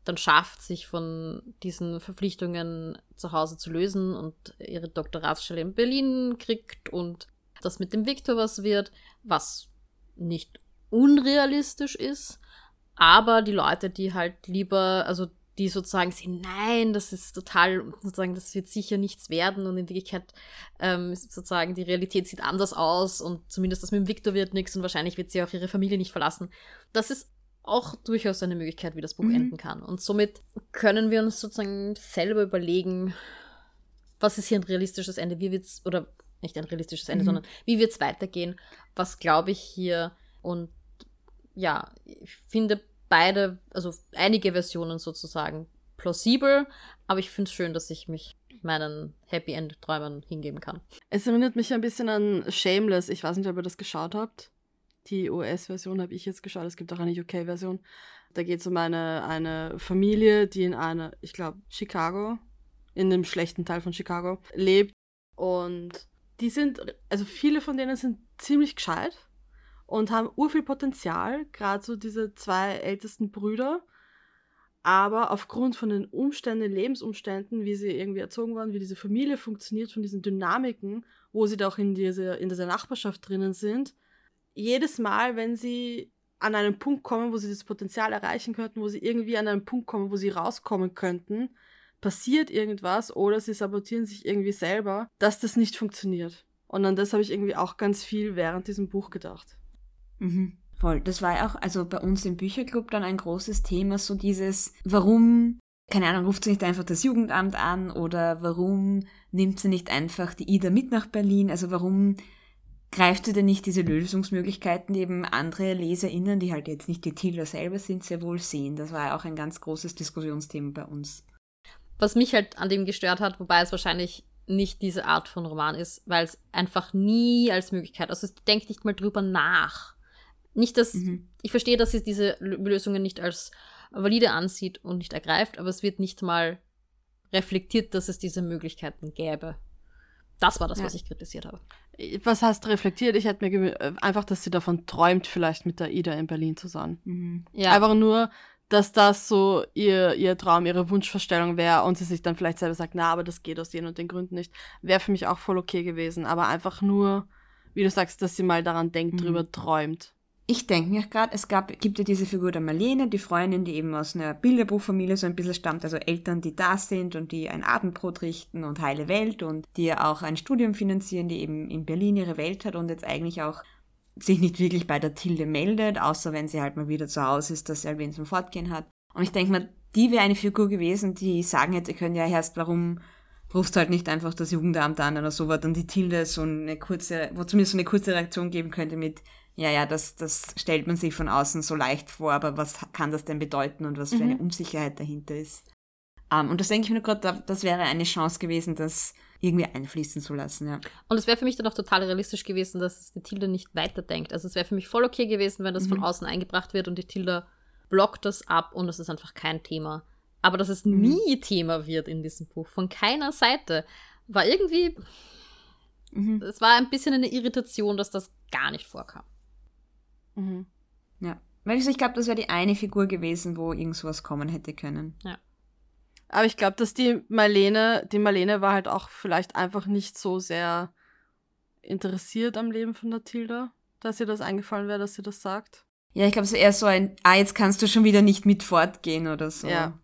Speaker 1: dann schafft, sich von diesen Verpflichtungen zu Hause zu lösen und ihre Doktoratsstelle in Berlin kriegt und das mit dem Viktor was wird, was nicht unrealistisch ist, aber die Leute, die halt lieber, also die sozusagen sehen, nein, das ist total, sozusagen, das wird sicher nichts werden und in Wirklichkeit ähm, sozusagen die Realität sieht anders aus und zumindest das mit dem Viktor wird nichts und wahrscheinlich wird sie auch ihre Familie nicht verlassen. Das ist auch durchaus eine Möglichkeit, wie das Buch mhm. enden kann. Und somit können wir uns sozusagen selber überlegen, was ist hier ein realistisches Ende? Wie wird's, oder nicht ein realistisches Ende,
Speaker 2: Mhm.
Speaker 1: sondern wie wird es weitergehen? Was glaube ich hier? Und ja, ich finde beide, also einige Versionen sozusagen plausibel, aber ich finde es schön, dass ich mich meinen Happy End Träumen hingeben kann.
Speaker 3: Es erinnert mich ein bisschen an Shameless. Ich weiß nicht, ob ihr das geschaut habt. Die US-Version habe ich jetzt geschaut. Es gibt auch eine UK-Version. Da geht es um eine, eine Familie, die in einer, ich glaube, Chicago, in einem schlechten Teil von Chicago, lebt. Und die sind, also viele von denen sind ziemlich gescheit und haben urviel Potenzial, gerade so diese zwei ältesten Brüder. Aber aufgrund von den Umständen, Lebensumständen, wie sie irgendwie erzogen waren, wie diese Familie funktioniert, von diesen Dynamiken, wo sie da auch in, diese, in dieser Nachbarschaft drinnen sind, jedes Mal, wenn sie an einen Punkt kommen, wo sie das Potenzial erreichen könnten, wo sie irgendwie an einen Punkt kommen, wo sie rauskommen könnten, passiert irgendwas oder sie sabotieren sich irgendwie selber, dass das nicht funktioniert. Und an das habe ich irgendwie auch ganz viel während diesem Buch gedacht.
Speaker 2: Mhm. Voll. Das war ja auch, also bei uns im Bücherclub dann ein großes Thema, so dieses, warum, keine Ahnung, ruft sie nicht einfach das Jugendamt an oder warum nimmt sie nicht einfach die Ida mit nach Berlin? Also warum greift sie denn nicht diese Lösungsmöglichkeiten, die eben andere LeserInnen, die halt jetzt nicht die Tilda selber sind, sehr wohl sehen? Das war ja auch ein ganz großes Diskussionsthema bei uns.
Speaker 1: Was mich halt an dem gestört hat, wobei es wahrscheinlich nicht diese Art von Roman ist, weil es einfach nie als Möglichkeit, also es denkt nicht mal drüber nach. Nicht, dass,
Speaker 2: Mhm.
Speaker 1: ich verstehe, dass sie diese Lö- Lösungen nicht als valide ansieht und nicht ergreift, aber es wird nicht mal reflektiert, dass es diese Möglichkeiten gäbe. Das war das,
Speaker 2: Ja.
Speaker 1: was ich kritisiert habe.
Speaker 3: Was hast du reflektiert? Ich hätte mir äh, einfach, dass sie davon träumt, vielleicht mit der Ida in Berlin zu sein.
Speaker 2: Mhm.
Speaker 1: Ja,
Speaker 3: Einfach nur, dass das so ihr, ihr Traum, ihre Wunschvorstellung wäre und sie sich dann vielleicht selber sagt, na, aber das geht aus den und den Gründen nicht. Wäre für mich auch voll okay gewesen. Aber einfach nur, wie du sagst, dass sie mal daran denkt,
Speaker 2: Mhm.
Speaker 3: drüber träumt.
Speaker 2: Ich denke mir gerade, es gab, gibt ja diese Figur der Marlene, die Freundin, die eben aus einer Bilderbuchfamilie so ein bisschen stammt, also Eltern, die da sind und die ein Abendbrot richten und heile Welt und die ja auch ein Studium finanzieren, die eben in Berlin ihre Welt hat und jetzt eigentlich auch sich nicht wirklich bei der Tilde meldet, außer wenn sie halt mal wieder zu Hause ist, dass sie halt wen zum Fortgehen hat. Und ich denke mir, die wäre eine Figur gewesen, die sagen hätte können, ja, Herrst, warum rufst halt nicht einfach das Jugendamt an oder so, wo dann die Tilde so eine kurze, wo zumindest so eine kurze Reaktion geben könnte mit, ja, ja, das, das stellt man sich von außen so leicht vor, aber was kann das denn bedeuten und was für eine
Speaker 3: Mhm.
Speaker 2: Unsicherheit dahinter ist? Ähm, und das denke ich mir gerade, da- das wäre eine Chance gewesen, das irgendwie einfließen zu lassen, ja.
Speaker 1: Und es wäre für mich dann auch total realistisch gewesen, dass es die Tilda nicht weiterdenkt. Also es wäre für mich voll okay gewesen, wenn das von
Speaker 2: Mhm.
Speaker 1: außen eingebracht wird und die Tilda blockt das ab und es ist einfach kein Thema. Aber dass es
Speaker 2: Mhm.
Speaker 1: nie Thema wird in diesem Buch, von keiner Seite, war irgendwie,
Speaker 2: Mhm.
Speaker 1: es war ein bisschen eine Irritation, dass das gar nicht vorkam.
Speaker 3: Mhm.
Speaker 2: Ja. Weil ich, so, ich glaube, das wäre die eine Figur gewesen, wo irgend sowas kommen hätte können.
Speaker 3: Aber ich glaube, dass die Marlene, die Marlene war halt auch vielleicht einfach nicht so sehr interessiert am Leben von der Tilda, dass ihr das eingefallen wäre, dass sie das sagt.
Speaker 2: Ja, ich glaube, es ist eher so ein, ah, jetzt kannst du schon wieder nicht mit fortgehen oder so.
Speaker 3: Ja.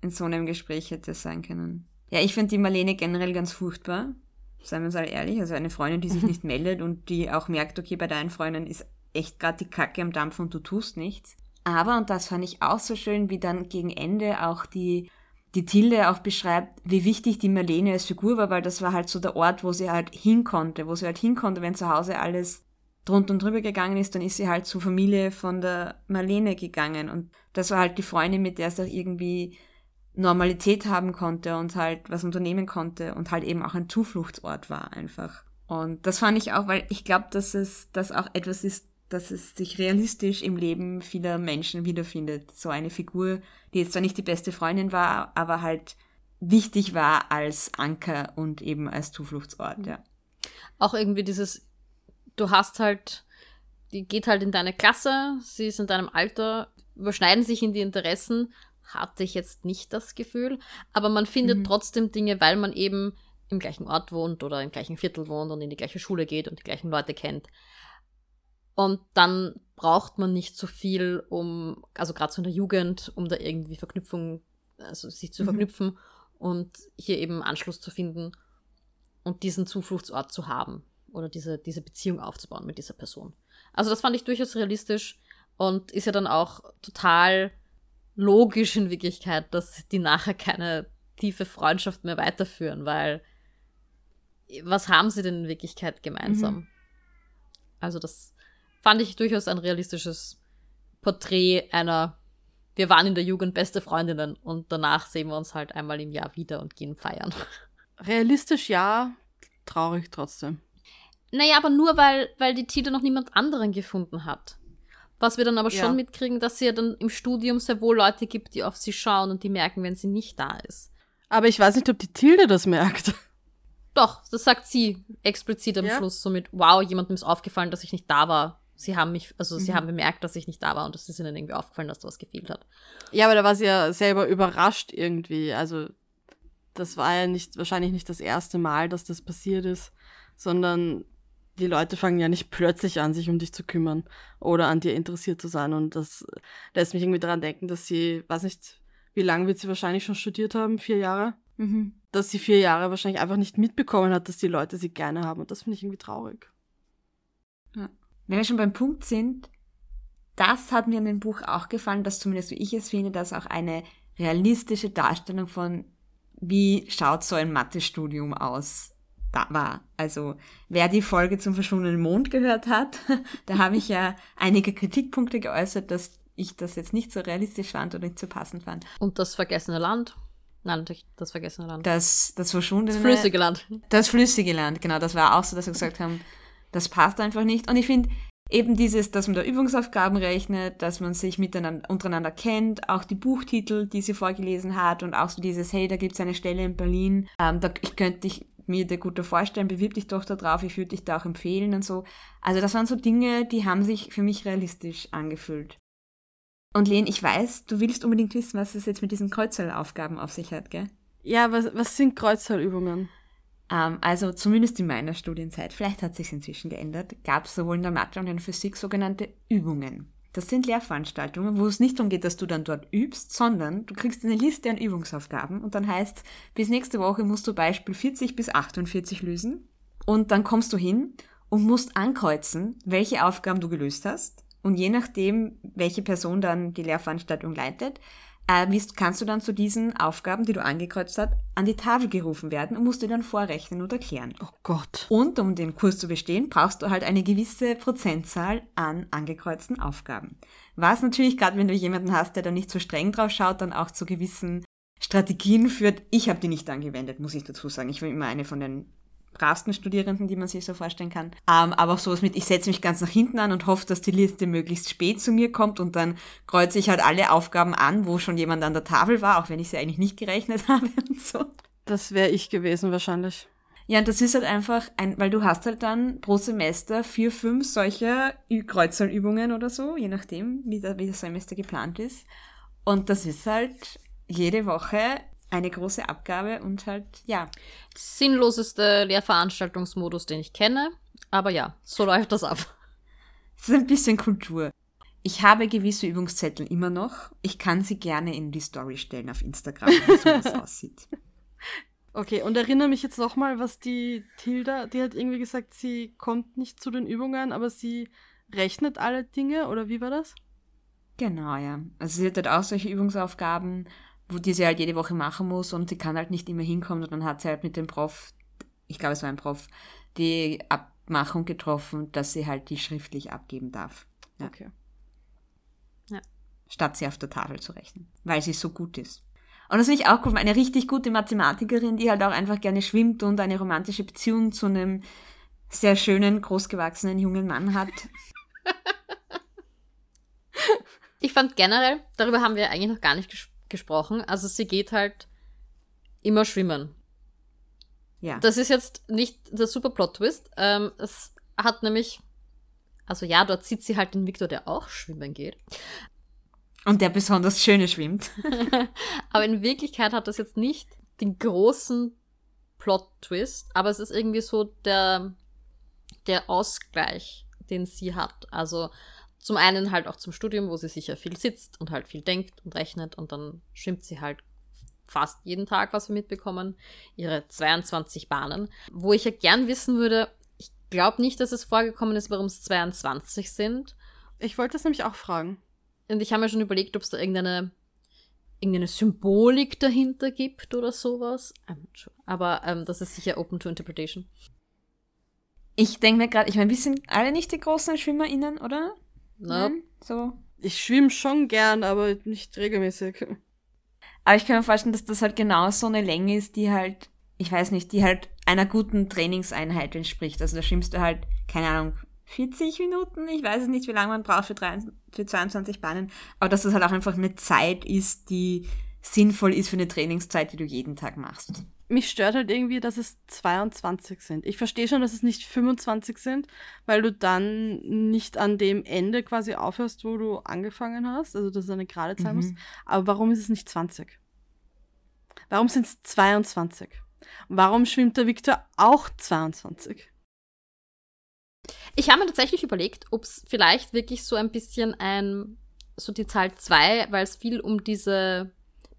Speaker 2: In so einem Gespräch hätte es sein können. Ja, ich finde die Marlene generell ganz furchtbar. Seien wir uns alle ehrlich. Also eine Freundin, die sich (laughs) nicht meldet und die auch merkt, okay, bei deinen Freundin ist echt gerade die Kacke am Dampf und du tust nichts. Aber, und das fand ich auch so schön, wie dann gegen Ende auch die, die Tilde auch beschreibt, wie wichtig die Marlene als Figur war, weil das war halt so der Ort, wo sie halt hin konnte, wo sie halt hin konnte, wenn zu Hause alles drunter und drüber gegangen ist, dann ist sie halt zur Familie von der Marlene gegangen. Und das war halt die Freundin, mit der sie auch irgendwie Normalität haben konnte und halt was unternehmen konnte und halt eben auch ein Zufluchtsort war einfach. Und das fand ich auch, weil ich glaube, dass es das auch etwas ist, dass es sich realistisch im Leben vieler Menschen wiederfindet. So eine Figur, die jetzt zwar nicht die beste Freundin war, aber halt wichtig war als Anker und eben als Zufluchtsort, ja.
Speaker 1: Auch irgendwie dieses, du hast halt, die geht halt in deine Klasse, sie ist in deinem Alter, überschneiden sich in die Interessen, hatte ich jetzt nicht das Gefühl, aber man findet
Speaker 2: Mhm.
Speaker 1: trotzdem Dinge, weil man eben im gleichen Ort wohnt oder im gleichen Viertel wohnt und in die gleiche Schule geht und die gleichen Leute kennt. Und dann braucht man nicht so viel, um, also gerade so in der Jugend, um da irgendwie Verknüpfung, also sich zu
Speaker 2: Mhm.
Speaker 1: verknüpfen und hier eben Anschluss zu finden und diesen Zufluchtsort zu haben oder diese, diese Beziehung aufzubauen mit dieser Person. Also das fand ich durchaus realistisch und ist ja dann auch total logisch in Wirklichkeit, dass die nachher keine tiefe Freundschaft mehr weiterführen, weil was haben sie denn in Wirklichkeit gemeinsam?
Speaker 2: Mhm.
Speaker 1: Also das fand ich durchaus ein realistisches Porträt einer, wir waren in der Jugend beste Freundinnen und danach sehen wir uns halt einmal im Jahr wieder und gehen feiern.
Speaker 3: Realistisch ja, traurig trotzdem.
Speaker 1: Naja, aber nur weil, weil die Tita noch niemand anderen gefunden hat. Was wir dann aber
Speaker 3: Ja.
Speaker 1: schon mitkriegen, dass sie ja dann im Studium sehr wohl Leute gibt, die auf sie schauen und die merken, wenn sie nicht da ist.
Speaker 3: Aber ich weiß nicht, ob die Tilde das merkt.
Speaker 1: Doch, das sagt sie explizit am
Speaker 3: Ja?
Speaker 1: Schluss so mit, wow, jemandem ist aufgefallen, dass ich nicht da war. Sie haben mich, also sie
Speaker 2: Mhm.
Speaker 1: haben bemerkt, dass ich nicht da war und es ist ihnen irgendwie aufgefallen, dass da was gefehlt hat.
Speaker 3: Ja, aber da war sie ja selber überrascht irgendwie. Also, das war ja nicht, wahrscheinlich nicht das erste Mal, dass das passiert ist, sondern die Leute fangen ja nicht plötzlich an, sich um dich zu kümmern oder an dir interessiert zu sein. Und das lässt mich irgendwie daran denken, dass sie, weiß nicht, wie lange wird sie wahrscheinlich schon studiert haben? Vier Jahre?
Speaker 2: Mhm.
Speaker 3: Dass sie vier Jahre wahrscheinlich einfach nicht mitbekommen hat, dass die Leute sie gerne haben. Und das finde ich irgendwie traurig.
Speaker 2: Wenn wir schon beim Punkt sind, das hat mir in dem Buch auch gefallen, dass zumindest wie ich es finde, dass auch eine realistische Darstellung von, wie schaut so ein Mathestudium aus, da war. Also wer die Folge zum verschwundenen Mond gehört hat, (laughs) da habe ich ja einige Kritikpunkte geäußert, dass ich das jetzt nicht so realistisch fand oder nicht so passend fand.
Speaker 1: Und das vergessene Land. Nein, natürlich das vergessene Land.
Speaker 2: Das, das verschwundene...
Speaker 1: Das flüssige Land.
Speaker 2: Das flüssige Land, genau. Das war auch so, dass wir gesagt haben, das passt einfach nicht. Und ich finde eben dieses, dass man da Übungsaufgaben rechnet, dass man sich miteinander, untereinander kennt, auch die Buchtitel, die sie vorgelesen hat und auch so dieses, hey, da gibt's eine Stelle in Berlin, ähm, da, ich könnte dich mir dir gut vorstellen, bewirb dich doch da drauf, ich würde dich da auch empfehlen und so. Also das waren so Dinge, die haben sich für mich realistisch angefühlt. Und Len, ich weiß, du willst unbedingt wissen, was es jetzt mit diesen Kreuzerlaufgaben auf sich hat, gell?
Speaker 3: Ja, was, was sind Kreuzzahlübungen?
Speaker 2: Ähm, also zumindest in meiner Studienzeit, vielleicht hat sich inzwischen geändert, gab es sowohl in der Mathe und in der Physik sogenannte Übungen. Das sind Lehrveranstaltungen, wo es nicht darum geht, dass du dann dort übst, sondern du kriegst eine Liste an Übungsaufgaben und dann heißt, bis nächste Woche musst du Beispiel 40 bis 48 lösen und dann kommst du hin und musst ankreuzen, welche Aufgaben du gelöst hast und je nachdem, welche Person dann die Lehrveranstaltung leitet, äh, wie kannst du dann zu diesen Aufgaben, die du angekreuzt hast, an die Tafel gerufen werden und musst dir dann vorrechnen und erklären.
Speaker 3: Oh Gott.
Speaker 2: Und um den Kurs zu bestehen, brauchst du halt eine gewisse Prozentzahl an angekreuzten Aufgaben. Was natürlich, gerade wenn du jemanden hast, der da nicht so streng drauf schaut, dann auch zu gewissen Strategien führt. Ich habe die nicht angewendet, muss ich dazu sagen. Ich bin immer eine von den bravsten Studierenden, die man sich so vorstellen kann. Ähm, aber auch sowas mit, ich setze mich ganz nach hinten an und hoffe, dass die Liste möglichst spät zu mir kommt und dann kreuze ich halt alle Aufgaben an, wo schon jemand an der Tafel war, auch wenn ich sie eigentlich nicht gerechnet (laughs) habe und so.
Speaker 3: Das wäre ich gewesen wahrscheinlich.
Speaker 2: Ja, und das ist halt einfach ein, weil du hast halt dann pro Semester vier, fünf solcher Kreuzzahlübungen oder so, je nachdem, wie, der, wie das Semester geplant ist. Und das ist halt jede Woche eine große Abgabe und halt, ja.
Speaker 1: Sinnloseste Lehrveranstaltungsmodus, den ich kenne. Aber ja, so läuft das ab.
Speaker 2: Es ist ein bisschen Kultur. Ich habe gewisse Übungszettel immer noch. Ich kann sie gerne in die Story stellen auf Instagram, wie so das aussieht.
Speaker 3: Okay, und erinnere mich jetzt nochmal, was die Tilda, die hat irgendwie gesagt, sie kommt nicht zu den Übungen, aber sie rechnet alle Dinge, oder wie war das?
Speaker 2: Genau, ja. Also sie hat halt auch solche Übungsaufgaben, wo die sie halt jede Woche machen muss und sie kann halt nicht immer hinkommen und dann hat sie halt mit dem Prof, ich glaube es war ein Prof, die Abmachung getroffen, dass sie halt die schriftlich abgeben darf, Ja.
Speaker 3: Okay.
Speaker 2: statt sie auf der Tafel zu rechnen, weil sie so gut ist. Und das finde ich auch cool, eine richtig gute Mathematikerin, die halt auch einfach gerne schwimmt und eine romantische Beziehung zu einem sehr schönen, großgewachsenen jungen Mann hat. (laughs)
Speaker 1: Ich fand generell, darüber haben wir eigentlich noch gar nicht ges gesprochen, also sie geht halt immer schwimmen.
Speaker 2: Ja.
Speaker 1: Das ist jetzt nicht der super Plot-Twist. Ähm, es hat nämlich, also ja, dort sieht sie halt den Victor, der auch schwimmen geht.
Speaker 2: Und der besonders schöne schwimmt. (laughs)
Speaker 1: Aber in Wirklichkeit hat das jetzt nicht den großen Plot-Twist, aber es ist irgendwie so der, der Ausgleich, den sie hat. Also zum einen halt auch zum Studium, wo sie sicher viel sitzt und halt viel denkt und rechnet und dann schwimmt sie halt fast jeden Tag, was wir mitbekommen, ihre 22 Bahnen. Wo ich ja gern wissen würde, ich glaube nicht, dass es vorgekommen ist, warum es 22 sind.
Speaker 3: Ich wollte das nämlich auch fragen.
Speaker 1: Und ich habe mir schon überlegt, ob es da irgendeine irgendeine Symbolik dahinter gibt oder sowas. Aber ähm, das ist sicher open to interpretation.
Speaker 2: Ich denke mir gerade, ich meine, wir sind alle nicht die großen SchwimmerInnen, oder?
Speaker 1: Nope.
Speaker 2: Nein? So.
Speaker 3: Ich schwimme schon gern, aber nicht regelmäßig.
Speaker 2: Aber ich kann mir vorstellen, dass das halt genau so eine Länge ist, die halt, ich weiß nicht, die halt einer guten Trainingseinheit entspricht. Also da schwimmst du halt, keine Ahnung, 40 Minuten, ich weiß es nicht, wie lange man braucht für, 23, für 22 Bahnen, aber dass das halt auch einfach eine Zeit ist, die sinnvoll ist für eine Trainingszeit, die du jeden Tag machst.
Speaker 3: Mich stört halt irgendwie, dass es 22 sind. Ich verstehe schon, dass es nicht 25 sind, weil du dann nicht an dem Ende quasi aufhörst, wo du angefangen hast, also dass es eine gerade Zahl mhm. muss. Aber warum ist es nicht 20? Warum sind es 22? Und warum schwimmt der Victor auch 22?
Speaker 1: Ich habe mir tatsächlich überlegt, ob es vielleicht wirklich so ein bisschen ein, so die Zahl 2, weil es viel um diese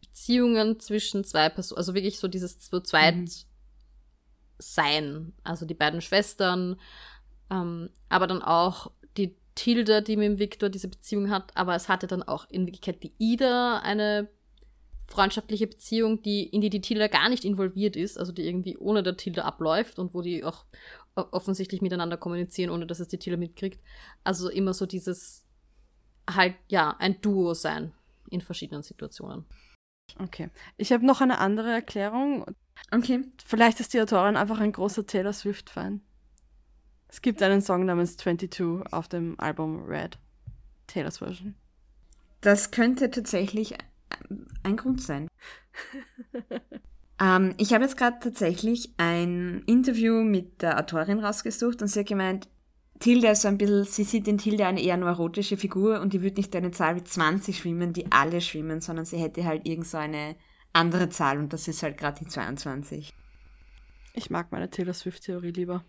Speaker 1: Beziehungen zwischen zwei Personen, also wirklich so dieses so zweit mhm. sein, also die beiden Schwestern, ähm, aber dann auch die Tilda, die mit dem Victor diese Beziehung hat, aber es hatte dann auch in Wirklichkeit die Ida eine freundschaftliche Beziehung, die, in die die Tilda gar nicht involviert ist, also die irgendwie ohne der Tilda abläuft und wo die auch offensichtlich miteinander kommunizieren, ohne dass es die Tilda mitkriegt. Also immer so dieses halt, ja, ein Duo sein in verschiedenen Situationen.
Speaker 3: Okay. Ich habe noch eine andere Erklärung.
Speaker 2: Okay.
Speaker 3: Vielleicht ist die Autorin einfach ein großer Taylor Swift-Fan. Es gibt einen Song namens 22 auf dem Album Red. Taylors Version.
Speaker 2: Das könnte tatsächlich ein Grund sein. (laughs) ähm, ich habe jetzt gerade tatsächlich ein Interview mit der Autorin rausgesucht und sie hat gemeint, Tilda ist so ein bisschen, sie sieht in Tilda eine eher neurotische Figur und die würde nicht eine Zahl wie 20 schwimmen, die alle schwimmen, sondern sie hätte halt irgend so eine andere Zahl und das ist halt gerade die 22.
Speaker 3: Ich mag meine Taylor Swift-Theorie lieber.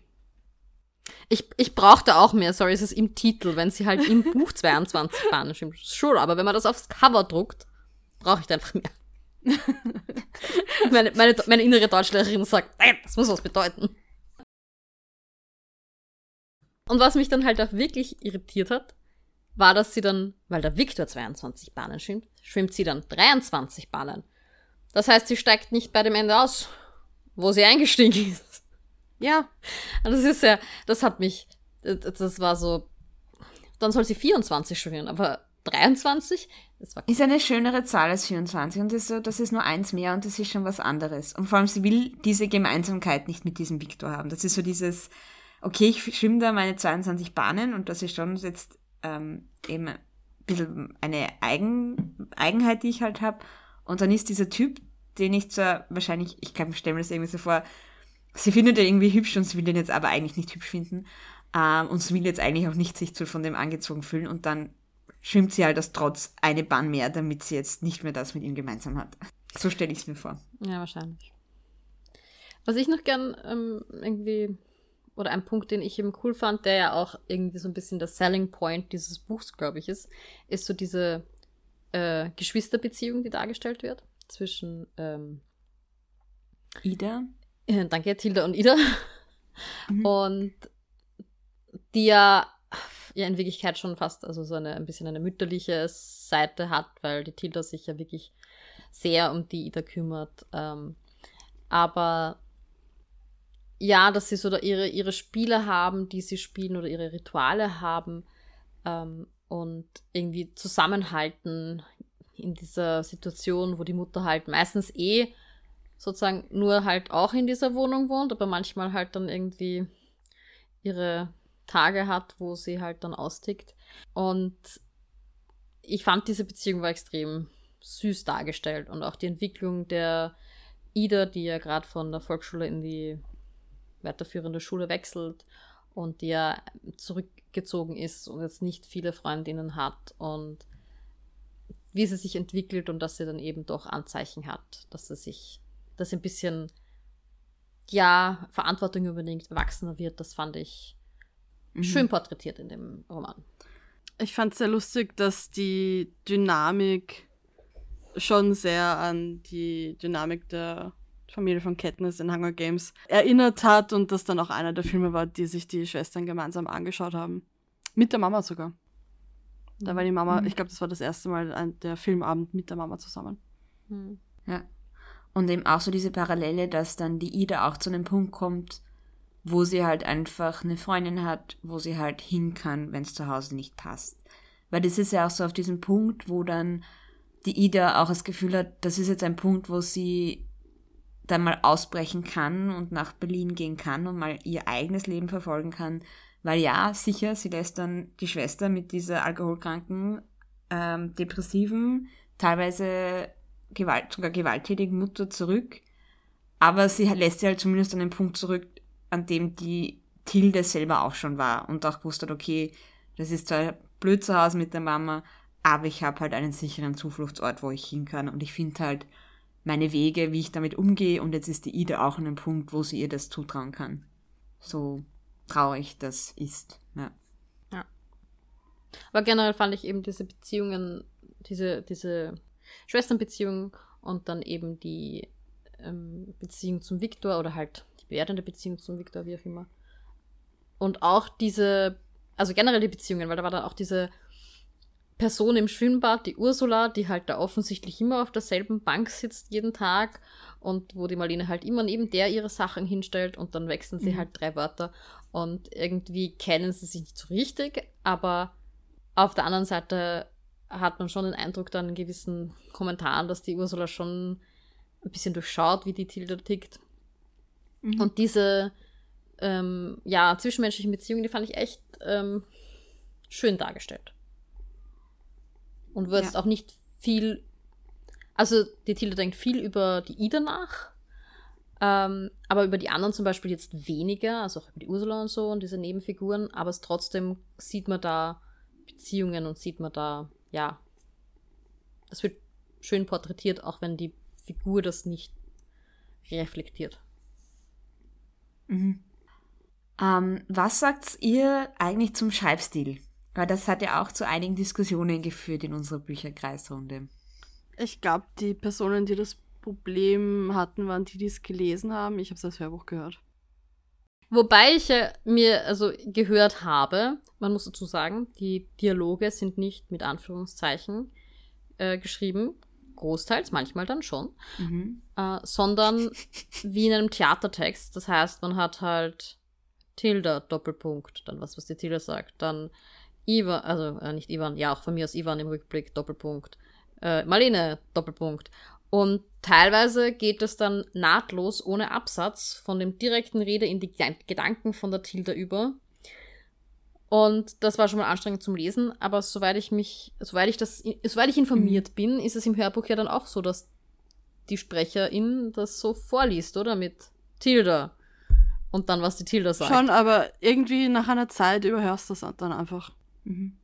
Speaker 1: Ich, ich brauchte auch mehr, sorry, es ist im Titel, wenn sie halt im Buch 22 Bahnen (laughs) schwimmt. Sure, aber wenn man das aufs Cover druckt, brauche ich da einfach mehr. (laughs) meine, meine, meine innere Deutschlehrerin sagt, nein, das muss was bedeuten. Und was mich dann halt auch wirklich irritiert hat, war, dass sie dann, weil der Victor 22 Bahnen schwimmt, schwimmt sie dann 23 Bahnen. Das heißt, sie steigt nicht bei dem Ende aus, wo sie eingestiegen ist.
Speaker 3: Ja.
Speaker 1: Das ist ja, das hat mich, das war so, dann soll sie 24 schwimmen, aber 23?
Speaker 2: ist eine schönere Zahl als 24 und ist so, das ist nur eins mehr und das ist schon was anderes. Und vor allem, sie will diese Gemeinsamkeit nicht mit diesem Victor haben. Das ist so dieses, okay, ich schwimme da meine 22 Bahnen und das ist schon jetzt ähm, eben ein bisschen eine Eigen, Eigenheit, die ich halt habe. Und dann ist dieser Typ, den ich zwar wahrscheinlich, ich kann mir stellen mir das irgendwie so vor, sie findet ihn irgendwie hübsch und sie will den jetzt aber eigentlich nicht hübsch finden. Ähm, und sie will jetzt eigentlich auch nicht sich so von dem angezogen fühlen und dann schwimmt sie halt aus Trotz eine Bahn mehr, damit sie jetzt nicht mehr das mit ihm gemeinsam hat. So stelle ich es mir vor.
Speaker 1: Ja, wahrscheinlich. Was ich noch gern ähm, irgendwie, oder ein Punkt, den ich eben cool fand, der ja auch irgendwie so ein bisschen der Selling Point dieses Buchs, glaube ich, ist, ist so diese äh, Geschwisterbeziehung, die dargestellt wird zwischen ähm,
Speaker 2: Ida.
Speaker 1: Äh, danke, Tilda und Ida. Mhm. Und die ja ja in Wirklichkeit schon fast also so eine ein bisschen eine mütterliche Seite hat, weil die Tilda sich ja wirklich sehr um die Ida kümmert. Ähm, aber ja, dass sie so da ihre, ihre Spiele haben, die sie spielen oder ihre Rituale haben ähm, und irgendwie zusammenhalten in dieser Situation, wo die Mutter halt meistens eh sozusagen nur halt auch in dieser Wohnung wohnt, aber manchmal halt dann irgendwie ihre Tage hat, wo sie halt dann austickt. Und ich fand diese Beziehung war extrem süß dargestellt und auch die Entwicklung der Ida, die ja gerade von der Volksschule in die weiterführende Schule wechselt und die ja zurückgezogen ist und jetzt nicht viele Freundinnen hat und wie sie sich entwickelt und dass sie dann eben doch Anzeichen hat, dass sie sich, dass sie ein bisschen, ja, Verantwortung übernimmt, erwachsener wird, das fand ich mhm. schön porträtiert in dem Roman.
Speaker 3: Ich fand es sehr lustig, dass die Dynamik schon sehr an die Dynamik der Familie von Katniss in Hunger Games erinnert hat und das dann auch einer der Filme war, die sich die Schwestern gemeinsam angeschaut haben. Mit der Mama sogar. Da war die Mama, mhm. ich glaube, das war das erste Mal der Filmabend mit der Mama zusammen.
Speaker 2: Hm. Ja. Und eben auch so diese Parallele, dass dann die Ida auch zu einem Punkt kommt, wo sie halt einfach eine Freundin hat, wo sie halt hin kann, wenn es zu Hause nicht passt. Weil das ist ja auch so auf diesem Punkt, wo dann die Ida auch das Gefühl hat, das ist jetzt ein Punkt, wo sie dann mal ausbrechen kann und nach Berlin gehen kann und mal ihr eigenes Leben verfolgen kann. Weil ja, sicher, sie lässt dann die Schwester mit dieser alkoholkranken, ähm, depressiven, teilweise Gewalt, sogar gewalttätigen Mutter zurück. Aber sie lässt sie halt zumindest an den Punkt zurück, an dem die Tilde selber auch schon war und auch gewusst hat, okay, das ist zwar blöd zu Hause mit der Mama, aber ich habe halt einen sicheren Zufluchtsort, wo ich hin kann und ich finde halt meine Wege, wie ich damit umgehe und jetzt ist die Ida auch an einem Punkt, wo sie ihr das zutrauen kann. So traurig das ist, ja.
Speaker 1: Ja. Aber generell fand ich eben diese Beziehungen, diese, diese Schwesternbeziehung und dann eben die ähm, Beziehung zum Viktor oder halt die werdende Beziehung zum Viktor, wie auch immer. Und auch diese, also generell die Beziehungen, weil da war dann auch diese Person im Schwimmbad, die Ursula, die halt da offensichtlich immer auf derselben Bank sitzt jeden Tag und wo die Marlene halt immer neben der ihre Sachen hinstellt und dann wechseln sie mhm. halt drei Wörter und irgendwie kennen sie sich nicht so richtig, aber auf der anderen Seite hat man schon den Eindruck dann in gewissen Kommentaren, dass die Ursula schon ein bisschen durchschaut, wie die Tilda tickt. Mhm. Und diese ähm, ja, zwischenmenschlichen Beziehungen, die fand ich echt ähm, schön dargestellt. Und wird ja. auch nicht viel. Also, die Tilda denkt viel über die Ida nach. Ähm, aber über die anderen zum Beispiel jetzt weniger, also auch über die Ursula und so und diese Nebenfiguren, aber es trotzdem sieht man da Beziehungen und sieht man da, ja, es wird schön porträtiert, auch wenn die Figur das nicht reflektiert.
Speaker 2: Mhm. Ähm, was sagt ihr eigentlich zum Schreibstil? Weil das hat ja auch zu einigen Diskussionen geführt in unserer Bücherkreisrunde.
Speaker 3: Ich glaube, die Personen, die das Problem hatten, waren die, die es gelesen haben. Ich habe es als Hörbuch gehört.
Speaker 1: Wobei ich ja mir also gehört habe, man muss dazu sagen, die Dialoge sind nicht mit Anführungszeichen äh, geschrieben, großteils, manchmal dann schon, mhm. äh, sondern (laughs) wie in einem Theatertext. Das heißt, man hat halt Tilda, Doppelpunkt, dann was, was die Tilda sagt, dann Ivan, also äh, nicht Ivan, ja, auch von mir aus Ivan im Rückblick, Doppelpunkt, äh, Marlene, Doppelpunkt. Und teilweise geht es dann nahtlos ohne Absatz von dem direkten Rede in die Gedanken von der Tilda über. Und das war schon mal anstrengend zum Lesen, aber soweit ich mich, soweit ich das, soweit ich informiert mhm. bin, ist es im Hörbuch ja dann auch so, dass die Sprecherin das so vorliest, oder? Mit Tilda. Und dann, was die Tilda sagt.
Speaker 3: Schon, aber irgendwie nach einer Zeit überhörst du das dann einfach.
Speaker 2: Mhm.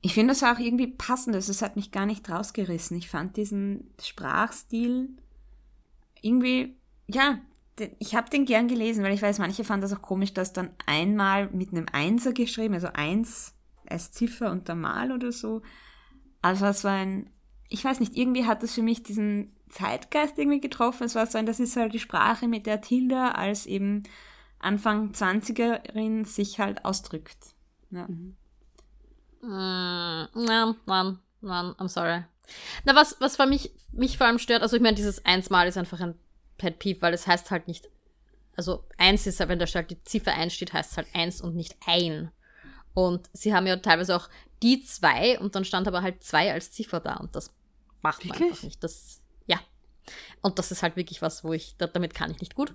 Speaker 2: Ich finde das auch irgendwie passend. Also es hat mich gar nicht rausgerissen. Ich fand diesen Sprachstil irgendwie, ja, ich habe den gern gelesen, weil ich weiß, manche fanden das auch komisch, dass dann einmal mit einem Einser geschrieben, also eins als Ziffer und der Mal oder so. Also es war ein, ich weiß nicht, irgendwie hat das für mich diesen Zeitgeist irgendwie getroffen. Es war so ein, das ist halt die Sprache, mit der Tilda als eben Anfang 20erin sich halt ausdrückt. Ja. Mhm.
Speaker 1: Mm, nein, nein, nein, I'm sorry. Na, was, was für mich, mich vor allem stört, also ich meine, dieses Einsmal ist einfach ein Pet Peeve, weil es heißt halt nicht, also eins ist, wenn da halt die Ziffer 1 steht, heißt es halt eins und nicht ein. Und sie haben ja teilweise auch die zwei und dann stand aber halt zwei als Ziffer da und das macht man einfach nicht. Das, ja. Und das ist halt wirklich was, wo ich, damit kann ich nicht gut.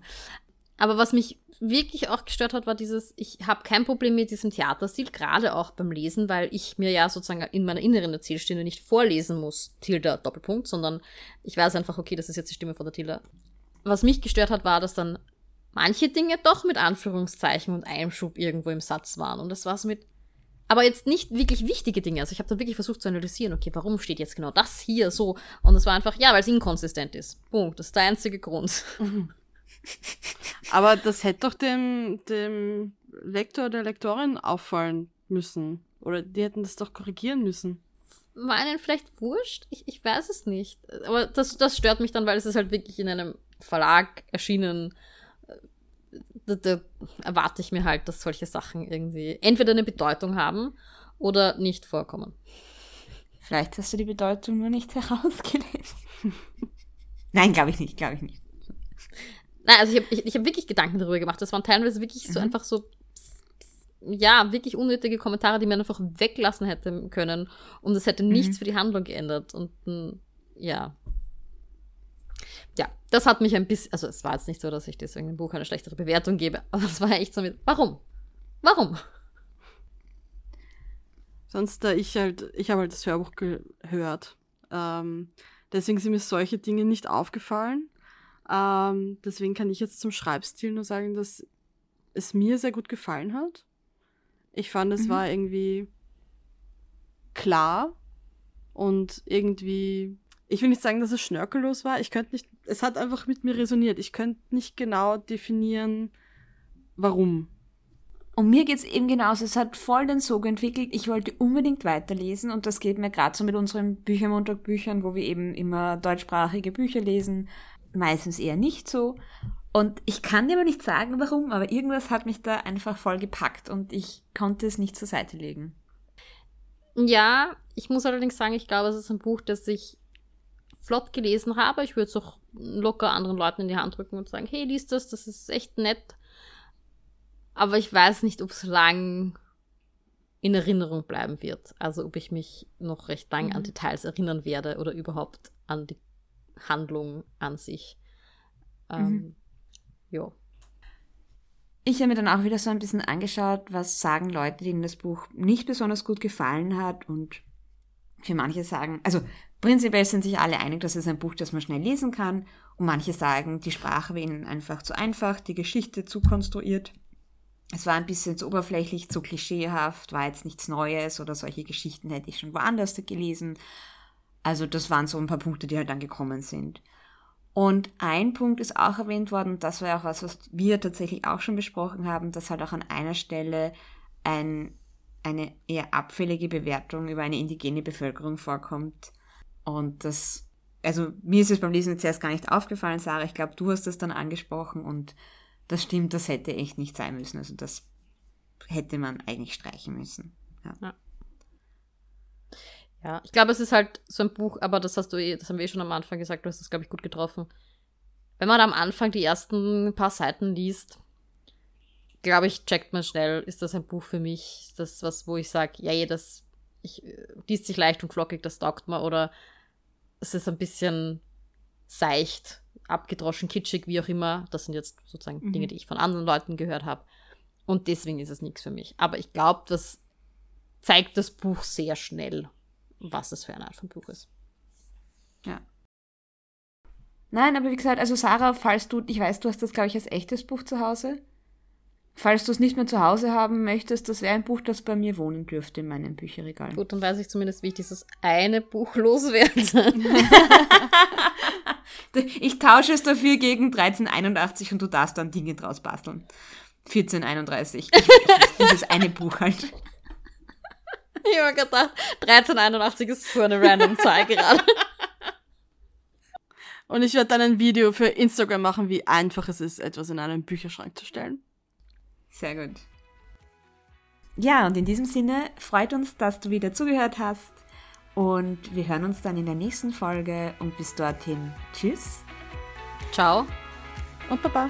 Speaker 1: Aber was mich wirklich auch gestört hat, war dieses, ich habe kein Problem mit diesem Theaterstil, gerade auch beim Lesen, weil ich mir ja sozusagen in meiner inneren Erzählstimme nicht vorlesen muss, Tilda, Doppelpunkt, sondern ich weiß einfach, okay, das ist jetzt die Stimme von der Tilda. Was mich gestört hat, war, dass dann manche Dinge doch mit Anführungszeichen und Einschub irgendwo im Satz waren. Und das war so mit, aber jetzt nicht wirklich wichtige Dinge. Also ich habe dann wirklich versucht zu analysieren, okay, warum steht jetzt genau das hier so? Und es war einfach, ja, weil es inkonsistent ist. Punkt. Das ist der einzige Grund. Mhm.
Speaker 3: Aber das hätte doch dem, dem Lektor der Lektorin auffallen müssen. Oder die hätten das doch korrigieren müssen.
Speaker 1: War ihnen vielleicht wurscht? Ich, ich weiß es nicht. Aber das, das stört mich dann, weil es ist halt wirklich in einem Verlag erschienen. Da, da erwarte ich mir halt, dass solche Sachen irgendwie entweder eine Bedeutung haben oder nicht vorkommen.
Speaker 2: Vielleicht hast du die Bedeutung nur nicht (laughs) herausgelesen. Nein, glaube ich nicht, glaube ich nicht.
Speaker 1: Nein, also ich habe ich, ich hab wirklich Gedanken darüber gemacht. Das waren teilweise wirklich so
Speaker 2: Mhm.
Speaker 1: einfach so, ja, wirklich unnötige Kommentare, die man einfach weglassen hätte können. Und das hätte nichts
Speaker 2: Mhm.
Speaker 1: für die Handlung geändert. Und mm, ja. Ja, das hat mich ein bisschen, also es war jetzt nicht so, dass ich deswegen dem Buch eine schlechtere Bewertung gebe, (laughs) aber es war echt so mit, warum? Warum?
Speaker 3: Sonst, da ich halt, ich habe halt das Hörbuch gehört. Ähm, deswegen sind mir solche Dinge nicht aufgefallen. Ähm, deswegen kann ich jetzt zum Schreibstil nur sagen, dass es mir sehr gut gefallen hat. Ich fand, es
Speaker 2: Mhm.
Speaker 3: war irgendwie klar und irgendwie, ich will nicht sagen, dass es schnörkellos war. Ich könnte nicht, es hat einfach mit mir resoniert. Ich könnte nicht genau definieren, warum.
Speaker 2: Und mir geht's eben genauso. Es hat voll den Sog entwickelt. Ich wollte unbedingt weiterlesen und das geht mir gerade so mit unseren Büchermontag-Büchern, wo wir eben immer deutschsprachige Bücher lesen. Meistens eher nicht so. Und ich kann dir aber nicht sagen, warum, aber irgendwas hat mich da einfach voll gepackt und ich konnte es nicht zur Seite legen.
Speaker 1: Ja, ich muss allerdings sagen, ich glaube, es ist ein Buch, das ich flott gelesen habe. Ich würde es auch locker anderen Leuten in die Hand drücken und sagen, hey, lies das, das ist echt nett. Aber ich weiß nicht, ob es lang in Erinnerung bleiben wird. Also ob ich mich noch recht lang an
Speaker 3: Mhm.
Speaker 1: Details erinnern werde oder überhaupt an die Handlung an sich. Ähm,
Speaker 2: Mhm.
Speaker 1: Ja.
Speaker 2: Ich habe mir dann auch wieder so ein bisschen angeschaut, was sagen Leute, denen das Buch nicht besonders gut gefallen hat und für manche sagen, also prinzipiell sind sich alle einig, dass es ein Buch, das man schnell lesen kann und manche sagen, die Sprache war ihnen einfach zu einfach, die Geschichte zu konstruiert. Es war ein bisschen zu oberflächlich, zu klischeehaft, war jetzt nichts Neues oder solche Geschichten hätte ich schon woanders gelesen. Also das waren so ein paar Punkte, die halt dann gekommen sind. Und ein Punkt ist auch erwähnt worden, das war ja auch was, was wir tatsächlich auch schon besprochen haben, dass halt auch an einer Stelle ein, eine eher abfällige Bewertung über eine indigene Bevölkerung vorkommt. Und das, also mir ist es beim Lesen jetzt erst gar nicht aufgefallen, Sarah. Ich glaube, du hast das dann angesprochen und das stimmt, das hätte echt nicht sein müssen. Also das hätte man eigentlich streichen müssen. Ja.
Speaker 1: Ja, ich glaube, es ist halt so ein Buch, aber das hast du eh, das haben wir eh schon am Anfang gesagt, du hast das, glaube ich, gut getroffen. Wenn man am Anfang die ersten paar Seiten liest, glaube ich, checkt man schnell, ist das ein Buch für mich? Ist das was, wo ich sage, ja, das ich, äh, liest sich leicht und flockig, das taugt mir, oder es ist ein bisschen seicht, abgedroschen, kitschig, wie auch immer. Das sind jetzt sozusagen
Speaker 2: Mhm.
Speaker 1: Dinge, die ich von anderen Leuten gehört habe. Und deswegen ist es nichts für mich. Aber ich glaube, das zeigt das Buch sehr schnell, was es für eine Art von Buch ist.
Speaker 2: Nein, aber wie gesagt, also Sarah, falls du, ich weiß, du hast das, glaube ich, als echtes Buch zu Hause. Falls du es nicht mehr zu Hause haben möchtest, das wäre ein Buch, das bei mir wohnen dürfte in meinem Bücherregal.
Speaker 1: Gut, dann weiß ich zumindest, wie ich dieses eine Buch loswerde. (laughs)
Speaker 2: Ich tausche es dafür gegen 1381 und du darfst dann Dinge draus basteln. 1431. Ich, ich, dieses eine Buch halt.
Speaker 1: Ich habe gedacht, 1381 ist so eine random Zahl gerade. (laughs)
Speaker 3: Und ich werde dann ein Video für Instagram machen, wie einfach es ist, etwas in einen Bücherschrank zu stellen.
Speaker 2: Sehr gut. Ja, und in diesem Sinne freut uns, dass du wieder zugehört hast. Und wir hören uns dann in der nächsten Folge. Und bis dorthin, tschüss.
Speaker 1: Ciao.
Speaker 3: Und Baba.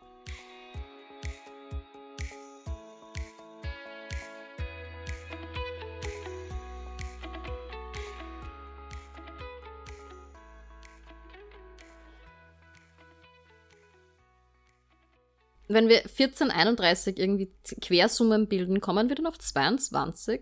Speaker 1: Wenn wir 1431 irgendwie Quersummen bilden, kommen wir dann auf 22.